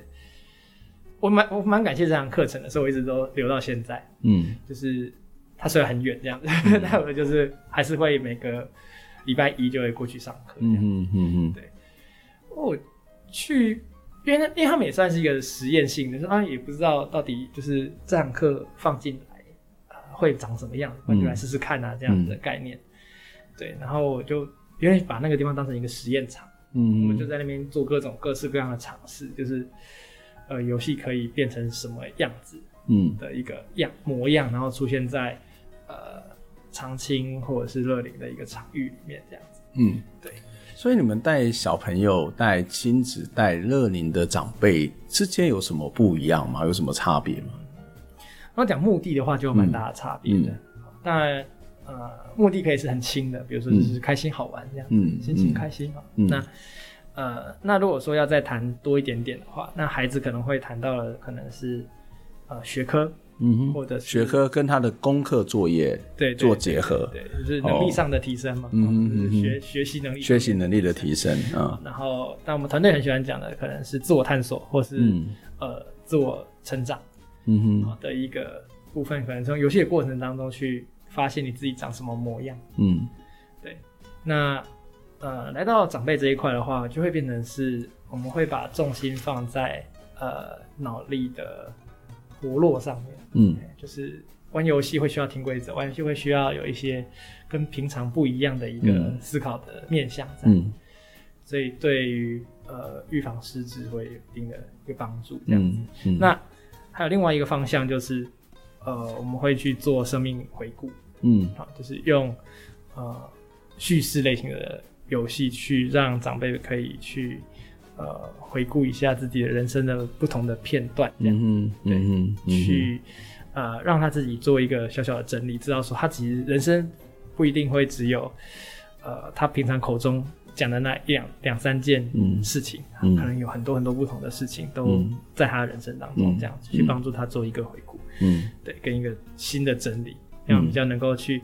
我蛮我蛮感谢这堂课程的，所以我一直都留到现在。嗯，就是它虽然很远这样子，[laughs] 但我就是还是会每个礼拜一就会过去上课。嗯嗯嗯嗯，对。我去，因为因为他们也算是一个实验性的，说啊也不知道到底就是这堂课放进来会长什么样，我就来试试看啊这样子的概念。对，然后我就因为把那个地方当成一个实验场。嗯，我们就在那边做各种各式各样的尝试，就是，呃，游戏可以变成什么样子，嗯，的一个样模样，然后出现在呃长青或者是乐龄的一个场域里面，这样子。嗯，对。所以你们带小朋友、带亲子、带乐龄的长辈之间有什么不一样吗？有什么差别吗？然后讲目的的话，就有蛮大的差别的。嗯嗯、当然。呃，目的可以是很轻的，比如说就是开心好玩这样，嗯，心情开心嘛。嗯、那呃，那如果说要再谈多一点点的话，那孩子可能会谈到了可能是呃学科，嗯哼，或者是学科跟他的功课作业对做结合，对，就是能力上的提升嘛，嗯学学习能力学习能力的提升啊。然后，但我们团队很喜欢讲的可能是自我探索，或是、嗯、呃自我成长，嗯哼。的一个部分，可能从游戏的过程当中去。发现你自己长什么模样，嗯，对，那呃，来到长辈这一块的话，就会变成是我们会把重心放在呃脑力的活络上面，嗯，就是玩游戏会需要听规则，玩游戏会需要有一些跟平常不一样的一个思考的面向在，嗯，所以对于呃预防失智会有一定的一个帮助，这样子。嗯嗯、那还有另外一个方向就是，呃，我们会去做生命回顾，嗯，好，就是用呃叙事类型的游戏去让长辈可以去呃回顾一下自己的人生的不同的片段，这样，嗯对，嗯嗯、去。呃，让他自己做一个小小的整理，知道说他其实人生不一定会只有，呃，他平常口中讲的那一两两三件事情，嗯，可能有很多很多不同的事情都在他的人生当中，这样子、嗯、去帮助他做一个回顾，嗯，对，跟一个新的整理，这样比较能够去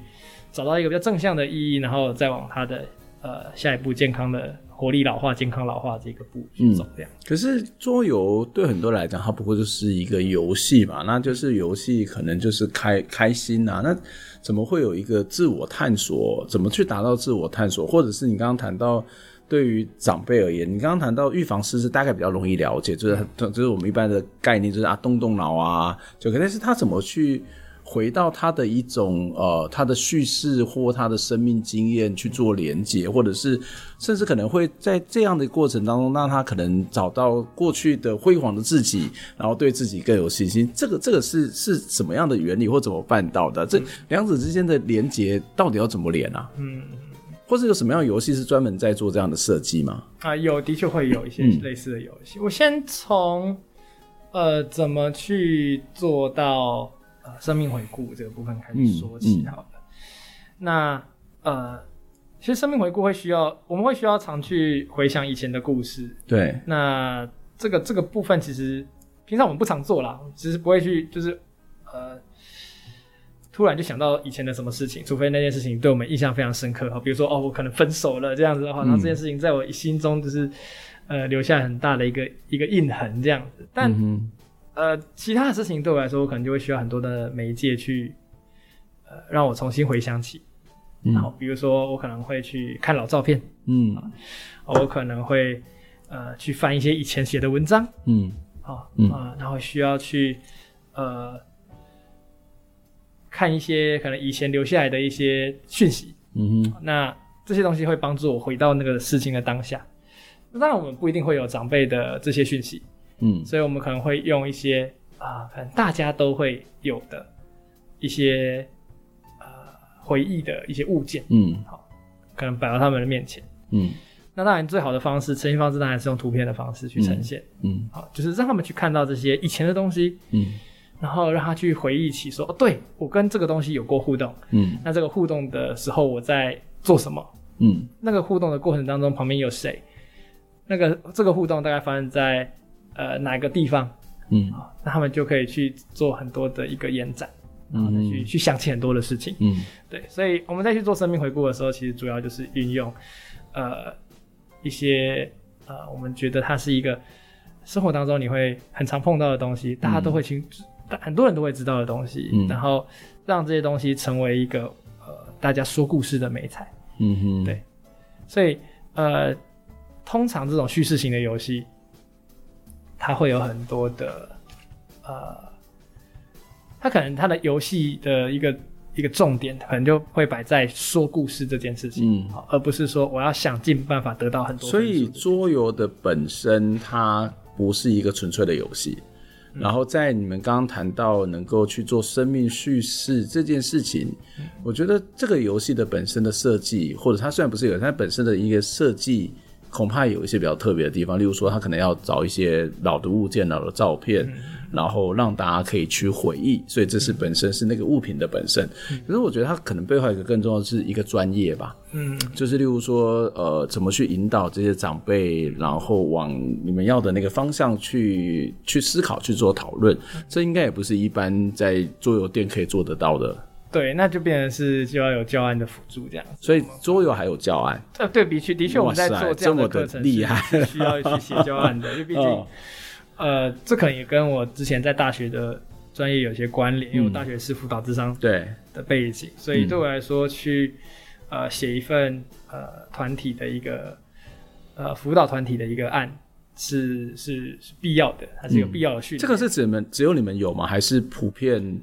找到一个比较正向的意义，然后再往他的呃下一步健康的。活力老化、健康老化这个步去走这样。可是桌游对很多人来讲，它不过就是一个游戏嘛，那就是游戏可能就是开开心呐、啊。那怎么会有一个自我探索？怎么去达到自我探索？或者是你刚刚谈到，对于长辈而言，你刚刚谈到预防失智大概比较容易了解，就是就是我们一般的概念，就是啊动动脑啊，就可能是他怎么去。回到他的一种呃，他的叙事或他的生命经验去做连接，或者是甚至可能会在这样的过程当中，让他可能找到过去的辉煌的自己，然后对自己更有信心。这个这个是是什么样的原理或怎么办到的？这两者之间的连接到底要怎么连啊？嗯，或者有什么样的游戏是专门在做这样的设计吗？啊，有，的确会有一些类似的游戏。嗯、我先从呃，怎么去做到。生命回顾这个部分开始说起好了。嗯嗯、那呃，其实生命回顾会需要，我们会需要常去回想以前的故事。对。那这个这个部分其实平常我们不常做啦，其实不会去就是呃，突然就想到以前的什么事情，除非那件事情对我们印象非常深刻哈，比如说哦，我可能分手了这样子的话，然后这件事情在我心中就是呃留下很大的一个一个印痕这样子，但。嗯呃，其他的事情对我来说，我可能就会需要很多的媒介去，呃，让我重新回想起。嗯，好，比如说我可能会去看老照片，嗯，啊，我可能会呃去翻一些以前写的文章，嗯，好，嗯，啊，然后需要去呃看一些可能以前留下来的一些讯息，嗯哼，那这些东西会帮助我回到那个事情的当下。那当然，我们不一定会有长辈的这些讯息。嗯，所以我们可能会用一些啊、呃，可能大家都会有的一些呃回忆的一些物件，嗯，好，可能摆到他们的面前，嗯，那当然最好的方式呈现方式当然是用图片的方式去呈现，嗯，嗯。好，就是让他们去看到这些以前的东西，嗯，然后让他去回忆起说，哦，对，我跟这个东西有过互动，嗯，那这个互动的时候我在做什么，嗯，那个互动的过程当中旁边有谁，那个这个互动大概发生在。呃，哪个地方？嗯，那他们就可以去做很多的一个延展，然后再去、嗯、去想起很多的事情。嗯，对，所以我们再去做生命回顾的时候，其实主要就是运用呃一些呃我们觉得它是一个生活当中你会很常碰到的东西，大家都会清，嗯、很多人都会知道的东西，嗯、然后让这些东西成为一个呃大家说故事的美材。嗯哼，对，所以呃，通常这种叙事型的游戏。它会有很多的，呃，它可能它的游戏的一个一个重点，可能就会摆在说故事这件事情，嗯，而不是说我要想尽办法得到很多。所以桌游的本身它不是一个纯粹的游戏，嗯，然后在你们刚刚谈到能够去做生命叙事这件事情，嗯，我觉得这个游戏的本身的设计，或者它虽然不是有它本身的一个设计。恐怕有一些比较特别的地方，例如说，他可能要找一些老的物件、老的照片，嗯、然后让大家可以去回忆。所以这是本身是那个物品的本身。嗯、可是我觉得它可能背后一个更重要的是一个专业吧。嗯，就是例如说，呃，怎么去引导这些长辈，然后往你们要的那个方向去去思考、去做讨论。嗯、这应该也不是一般在桌游店可以做得到的。对，那就变成是就要有教案的辅助这样，所以桌游还有教案。呃，对，的确，的确我们在做这样的课程，厉害，需要去写教案的，[laughs] 因为毕竟，哦、呃，这可能也跟我之前在大学的专业有些关联，嗯、因为我大学是辅导智商对的背景，所以对我来说去呃写一份呃团体的一个呃辅导团体的一个案是是是必要的，它是有必要的训练、嗯。这个是指你们只有你们有吗？还是普遍？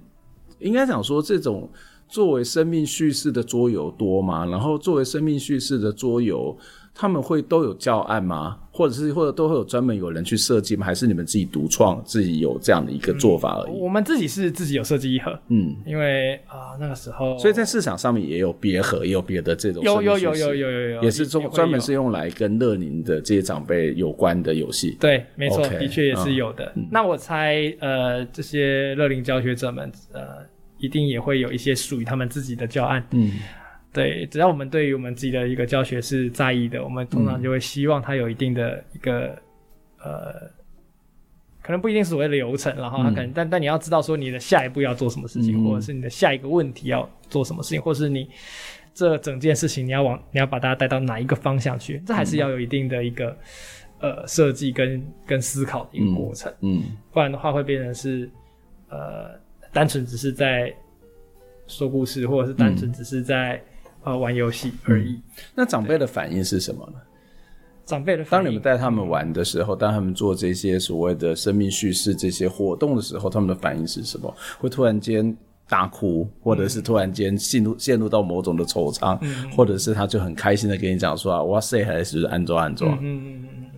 应该讲说这种作为生命叙事的桌游多吗？然后作为生命叙事的桌游。他们会都有教案吗？或者是或者都会有专门有人去设计吗？还是你们自己独创，自己有这样的一个做法而已？嗯、我们自己是自己有设计一盒，嗯，因为啊、呃、那个时候，所以在市场上面也有别盒，也有别的这种有有有有有有有，也是专专门是用来跟乐龄的这些长辈有关的游戏。对，没错，okay, 的确也是有的。嗯、那我猜，呃，这些乐龄教学者们，呃，一定也会有一些属于他们自己的教案，嗯。对，只要我们对于我们自己的一个教学是在意的，我们通常就会希望它有一定的一个、嗯、呃，可能不一定是所谓的流程，然后它可能，嗯、但但你要知道说你的下一步要做什么事情，嗯、或者是你的下一个问题要做什么事情，或是你这整件事情你要往你要把大家带到哪一个方向去，这还是要有一定的一个、嗯、呃设计跟跟思考的一个过程，嗯，嗯。不然的话会变成是呃单纯只是在说故事，或者是单纯只是在、嗯。呃，玩游戏而已。嗯、那长辈的反应是什么呢？长辈的反应，当你们带他们玩的时候，当他们做这些所谓的生命叙事这些活动的时候，他们的反应是什么？会突然间大哭，或者是突然间陷入陷入到某种的惆怅，嗯、或者是他就很开心的跟你讲说啊，哇塞，还是安装安装。嗯嗯嗯嗯。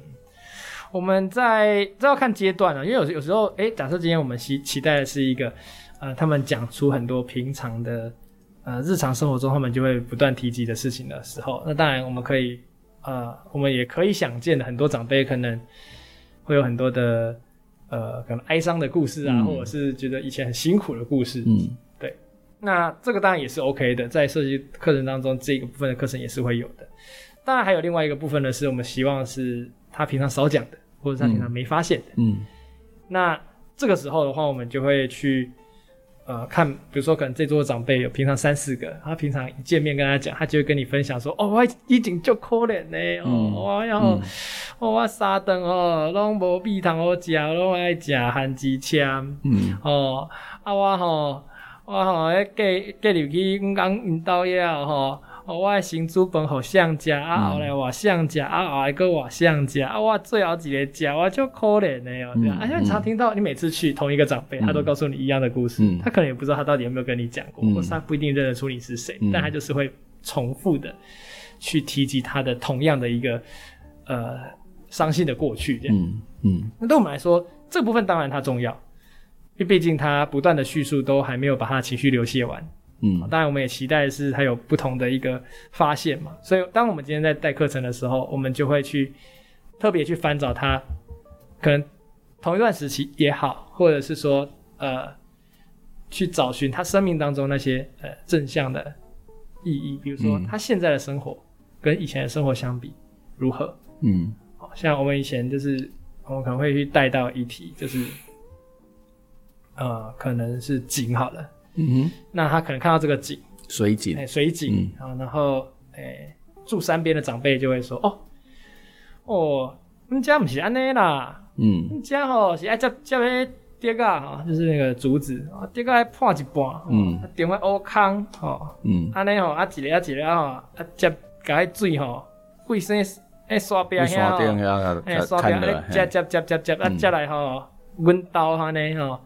我们在这要看阶段了，因为有有时候，哎、欸，假设今天我们期期待的是一个，呃，他们讲出很多平常的。呃，日常生活中他们就会不断提及的事情的时候，那当然我们可以，呃，我们也可以想见的很多长辈可能会有很多的，呃，可能哀伤的故事啊，嗯、或者是觉得以前很辛苦的故事。嗯，对。那这个当然也是 OK 的，在设计课程当中，这个部分的课程也是会有的。当然还有另外一个部分呢，是我们希望是他平常少讲的，或者他平常没发现的。嗯。嗯，那这个时候的话，我们就会去。呃，看，比如说，可能这桌长辈有平常三四个，他平常一见面跟他讲，他就会跟你分享说，哦，我已经就可怜呢，哦，我要，哦，我三顿哦，拢无米通好食，拢爱食番薯签，嗯，哦，啊我吼，我吼，迄隔隔入去阮公因兜遐吼。哦，我先煮饭互谁食，啊，后来我谁食，啊，后来个我谁食，啊，我最后一个食，我就可怜的哦，对啊，而且你常听到，你每次去同一个长辈，他都告诉你一样的故事，他可能也不知道他到底有没有跟你讲过，或是他不一定认得出你是谁，但他就是会重复的去提及他的同样的一个呃伤心的过去，这样，嗯嗯，那对我们来说，这部分当然它重要，因为毕竟他不断的叙述都还没有把他的情绪流泻完。嗯，当然，我们也期待的是他有不同的一个发现嘛。所以，当我们今天在带课程的时候，我们就会去特别去翻找他，可能同一段时期也好，或者是说，呃，去找寻他生命当中那些呃正向的意义。比如说，他现在的生活跟以前的生活相比如何？嗯，好像我们以前就是，我们可能会去带到一题，就是，呃，可能是井好了。嗯哼，那他可能看到这个井，水景，哎，水井，嗯、然后，哎、欸，住山边的长辈就会说，哦，哦，你家不是安尼啦，嗯，你家吼是爱接接迄竹啊，哈，就是那个竹子，竹啊爱破一半，嗯，顶个乌坑，吼，嗯，安尼吼，啊一个啊一个吼，啊接甲迄水吼，卫生诶刷边遐，哎刷边，哎接接接接接啊接来吼，阮兜安尼吼。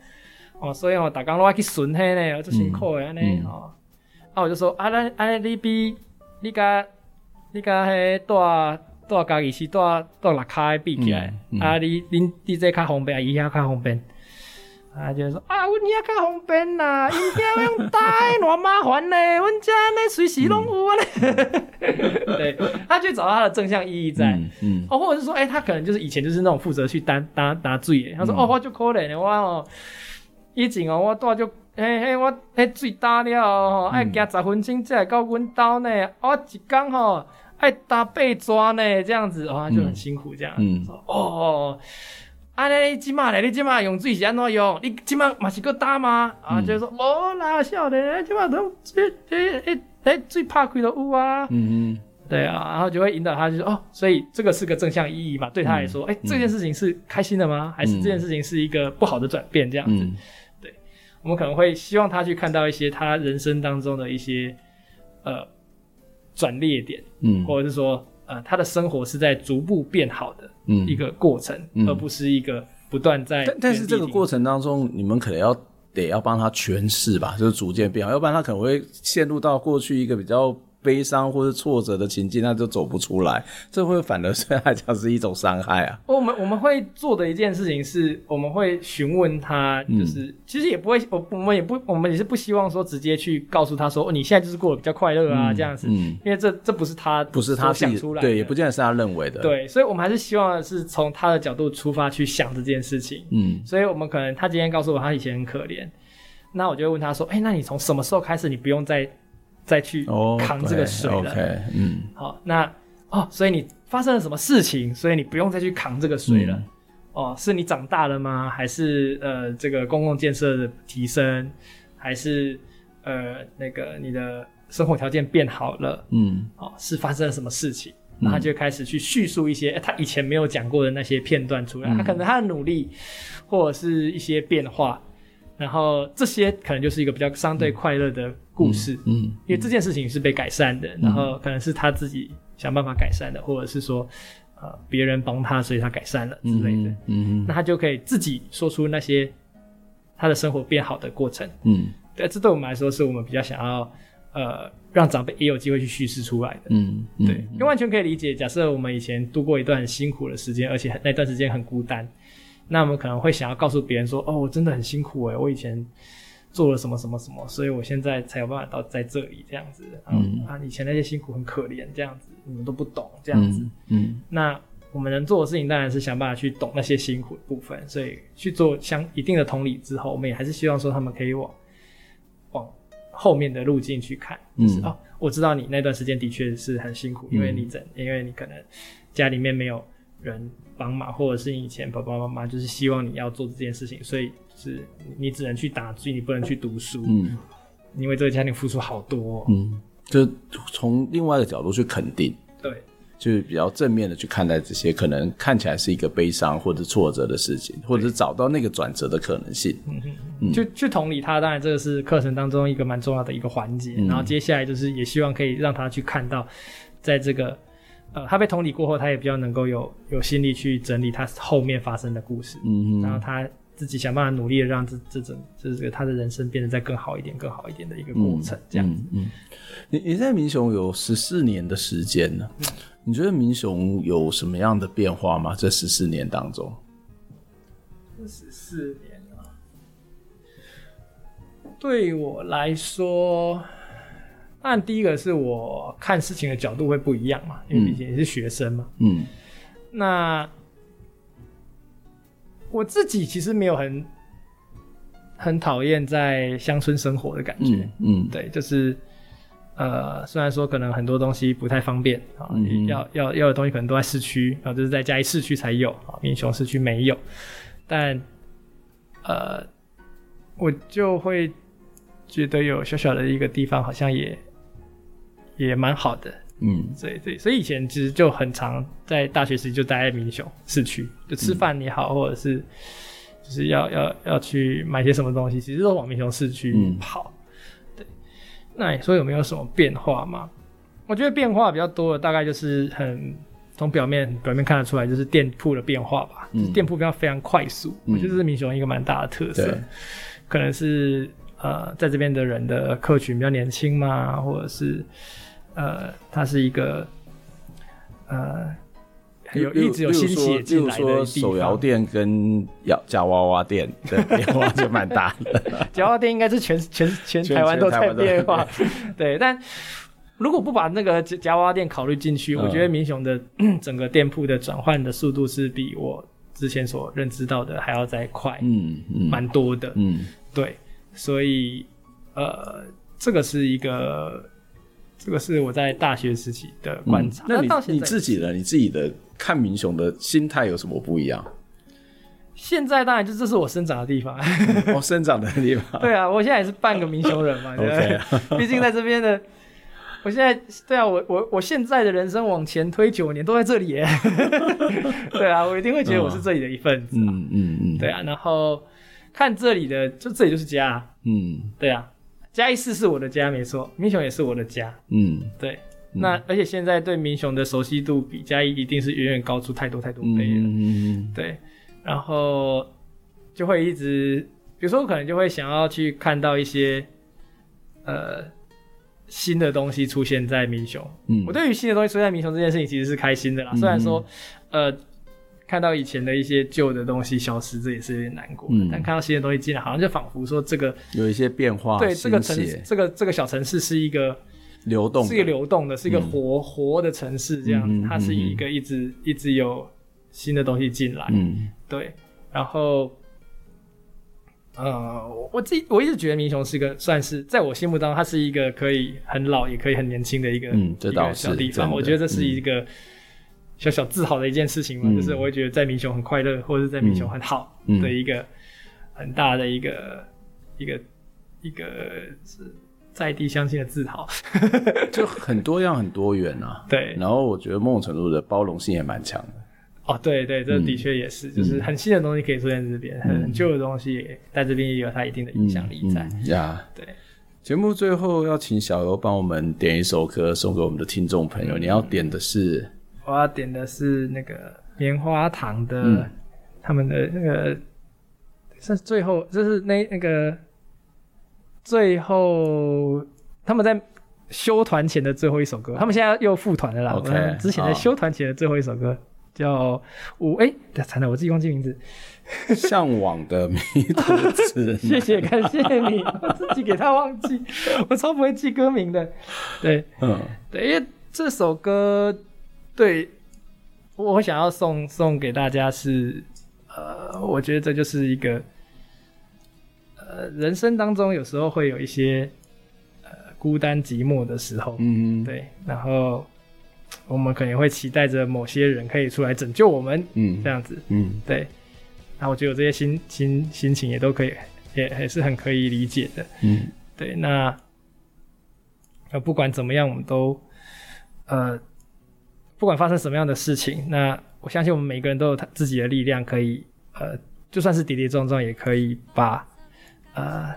哦，所以哦，逐工拢爱去巡迄呢，足辛苦诶安尼吼。啊，我就说啊，咱安尼你比你甲你甲迄带带家己是带带六骹诶比起来，啊，你恁你这较方便，伊遐较方便。啊，就是说啊，阮遐较方便啦，伊遐用带偌麻烦呢，[laughs] 阮遮呢随时拢有啊咧。[laughs] 对，他去找到他的正向意义在，嗯，哦，或者是说，诶，他可能就是以前就是那种负责去担担担水诶，他说哦，我就可怜的，我哦。以前哦，我带就嘿嘿，我迄水打了吼，爱行十分钟才来到阮兜呢。我一工吼爱打八转呢，这样子哦，就很辛苦这样。嗯，哦，安尼即马咧，你即马用水是安怎用？你即马嘛是搁打吗？啊，就是说无啦，少年，即马都诶诶诶诶水拍开都有啊。嗯嗯，对啊，然后就会引导他，就说哦，所以这个是个正向意义嘛，对他来说，诶，这件事情是开心的吗？还是这件事情是一个不好的转变？这样子。对我们可能会希望他去看到一些他人生当中的一些呃转捩点，嗯，或者是说呃他的生活是在逐步变好的一个过程，嗯，而不是一个不断在。但但是这个过程当中，你们可能要得要帮他诠释吧，就是逐渐变好，要不然他可能会陷入到过去一个比较。悲伤或是挫折的情境，那就走不出来，这会反而对他来讲是一种伤害啊。[laughs] 我们我们会做的一件事情是，我们会询问他，就是、嗯、其实也不会，我我们也不，我们也是不希望说直接去告诉他说，哦，你现在就是过得比较快乐啊、嗯，这样子，嗯，因为这这不是他不是他想出来的，对，也不见得是他认为的，对，所以我们还是希望是从他的角度出发去想这件事情，嗯，所以我们可能他今天告诉我他以前很可怜，那我就会问他说，哎、欸，那你从什么时候开始你不用再。再去扛这个水了，oh, okay, 嗯，好，那哦，所以你发生了什么事情？所以你不用再去扛这个水了，嗯、哦，是你长大了吗？还是呃，这个公共建设的提升，还是呃，那个你的生活条件变好了？嗯，哦，是发生了什么事情？然后他就开始去叙述一些、欸、他以前没有讲过的那些片段出来，嗯、他可能他的努力或者是一些变化。然后这些可能就是一个比较相对快乐的故事，嗯，嗯，因为这件事情是被改善的，嗯，然后可能是他自己想办法改善的，或者是说，呃，别人帮他，所以他改善了之类的，嗯，嗯，那他就可以自己说出那些他的生活变好的过程，嗯，对，这对我们来说是我们比较想要，呃，让长辈也有机会去叙事出来的，嗯，嗯，对，因为完全可以理解，假设我们以前度过一段很辛苦的时间，而且那段时间很孤单。那我们可能会想要告诉别人说：“哦，我真的很辛苦诶，我以前做了什么什么什么，所以我现在才有办法到在这里这样子。嗯啊，以前那些辛苦很可怜这样子，你们都不懂这样子。嗯，嗯，那我们能做的事情当然是想办法去懂那些辛苦的部分，所以去做相一定的同理之后，我们也还是希望说他们可以往往后面的路径去看，就是、嗯、哦，我知道你那段时间的确是很辛苦，因为你整，因为你可能家里面没有人。”帮忙，或者是以前爸爸妈妈就是希望你要做这件事情，所以是你只能去打击，你不能去读书。嗯，因为这个家庭付出好多。嗯，就从另外一个角度去肯定。对，就是比较正面的去看待这些可能看起来是一个悲伤或者挫折的事情，或者是找到那个转折的可能性。嗯嗯，就去同理他，当然这个是课程当中一个蛮重要的一个环节。嗯。然后接下来就是也希望可以让他去看到，在这个。呃，他被同理过后，他也比较能够有有心力去整理他后面发生的故事，嗯，然后他自己想办法努力的让这这种这这个他的人生变得再更好一点、更好一点的一个过程，这样子。嗯，嗯你你在民雄有十四年的时间呢，嗯，你觉得民雄有什么样的变化吗？这十四年当中，这十四年啊，对我来说。但第一个是我看事情的角度会不一样嘛，因为毕竟也是学生嘛。嗯。那我自己其实没有很很讨厌在乡村生活的感觉。嗯。嗯对，就是呃，虽然说可能很多东西不太方便啊，嗯、要要要的东西可能都在市区啊，就是在嘉义市区才有啊，民雄市区没有。但呃，我就会觉得有小小的一个地方好像也。也蛮好的，嗯，对对，所以以前其实就很常在大学时期就待在民雄市区，就吃饭也好，嗯，或者是就是要要要去买些什么东西，其实都往民雄市区跑，嗯。对，那你说有没有什么变化吗？我觉得变化比较多的大概就是很从表面表面看得出来，就是店铺的变化吧，嗯，就是店铺变化非常快速，嗯，我觉得这是民雄一个蛮大的特色，可能是呃在这边的人的客群比较年轻嘛，或者是。呃，它是一个呃，有一直有新血进来的。手摇店跟夹夹娃娃店的变化就蛮大的。[laughs] 夹娃娃店应该是全全全台湾都在变化，对。但如果不把那个夹娃娃店考虑进去，嗯，我觉得明雄的 [clears throat] 整个店铺的转换的速度是比我之前所认知到的还要再快，嗯嗯，蛮多的，嗯，对。所以呃，这个是一个。这个是我在大学时期的观察。嗯、那你那你自己呢？你自己的看民雄的心态有什么不一样？现在当然就这是我生长的地方，我、[laughs] 哦、生长的地方。[laughs] 对啊，我现在也是半个民雄人嘛。[laughs] 对不对毕竟在这边的，我现在对啊，我我我现在的人生往前推九年都在这里耶。对啊，我一定会觉得我是这里的一份子。嗯嗯嗯。对啊，然后看这里的，就这里就是家。嗯，对啊。嘉义市是我的家，没错，民雄也是我的家。嗯，对。嗯、那而且现在对民雄的熟悉度比嘉义一定是远远高出太多太多倍了。嗯。对，然后就会一直比如说我可能就会想要去看到一些呃新的东西出现在民雄。嗯，我对于新的东西出现在民雄这件事情其实是开心的啦。嗯、虽然说呃看到以前的一些旧的东西消失，这也是有点难过。嗯，但看到新的东西进来，好像就仿佛说这个有一些变化。对，这个城市，这个这个小城市是一个流动，是一个流动的，是一个活、嗯、活的城市。这样，嗯、它是一个一直、嗯、一直有新的东西进来。嗯，对，然后。呃，我自己我一直觉得民雄是一个算是在我心目当中，它是一个可以很老也可以很年轻的一个嗯，这倒是小地方。我觉得这是一个小小自豪的一件事情嘛，嗯、就是我会觉得在民雄很快乐，或者是在民雄很好的一个很大的一个、嗯、一个一个是在地乡亲的自豪，[laughs] 就很多样很多元啊。对，然后我觉得某种程度的包容性也蛮强的。哦，对对，这的确也是，嗯、就是很新的东西可以出现在这边，嗯、很旧的东西在这边也有它一定的影响力在。呀、对。节目最后要请小游帮我们点一首歌送给我们的听众朋友，嗯、你要点的是？我要点的是那个棉花糖的，嗯、他们的那个是最后，就是那那个最后他们在休团前的最后一首歌，他们现在又复团了啦。OK，之前在休团前的最后一首歌。叫我哎，惨了，我自己忘记名字。向往的迷途子，[laughs] 谢谢，感谢你，[laughs] 我自己给他忘记，我超不会记歌名的。对，嗯，对，因为这首歌，对我想要送送给大家是，呃，我觉得这就是一个，呃，人生当中有时候会有一些，呃，孤单寂寞的时候，嗯嗯，对，然后。我们可能会期待着某些人可以出来拯救我们，嗯，这样子，嗯，对。那我觉得这些心心心情也都可以，也也是很可以理解的，嗯，对。那呃，不管怎么样，我们都呃，不管发生什么样的事情，那我相信我们每个人都有他自己的力量，可以呃，就算是跌跌撞撞，也可以把呃。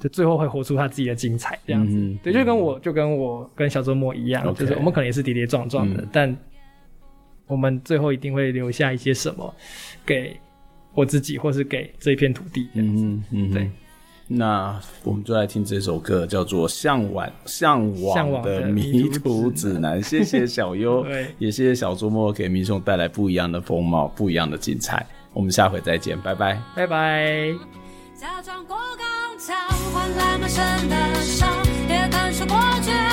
就最后会活出他自己的精彩，这样子，嗯、对，就跟我就跟我跟小周末一样.就是我们可能也是跌跌撞撞的，嗯、但我们最后一定会留下一些什么给我自己，或是给这一片土地这样子。嗯嗯，对。那我们就来听这首歌，叫做《向往向往的迷途指南》。谢谢小优，[laughs] 对也谢谢小周末给民兄带来不一样的风貌，不一样的精彩。我们下回再见，拜拜，拜拜。假装过刚强，换来满身的伤，也感受过。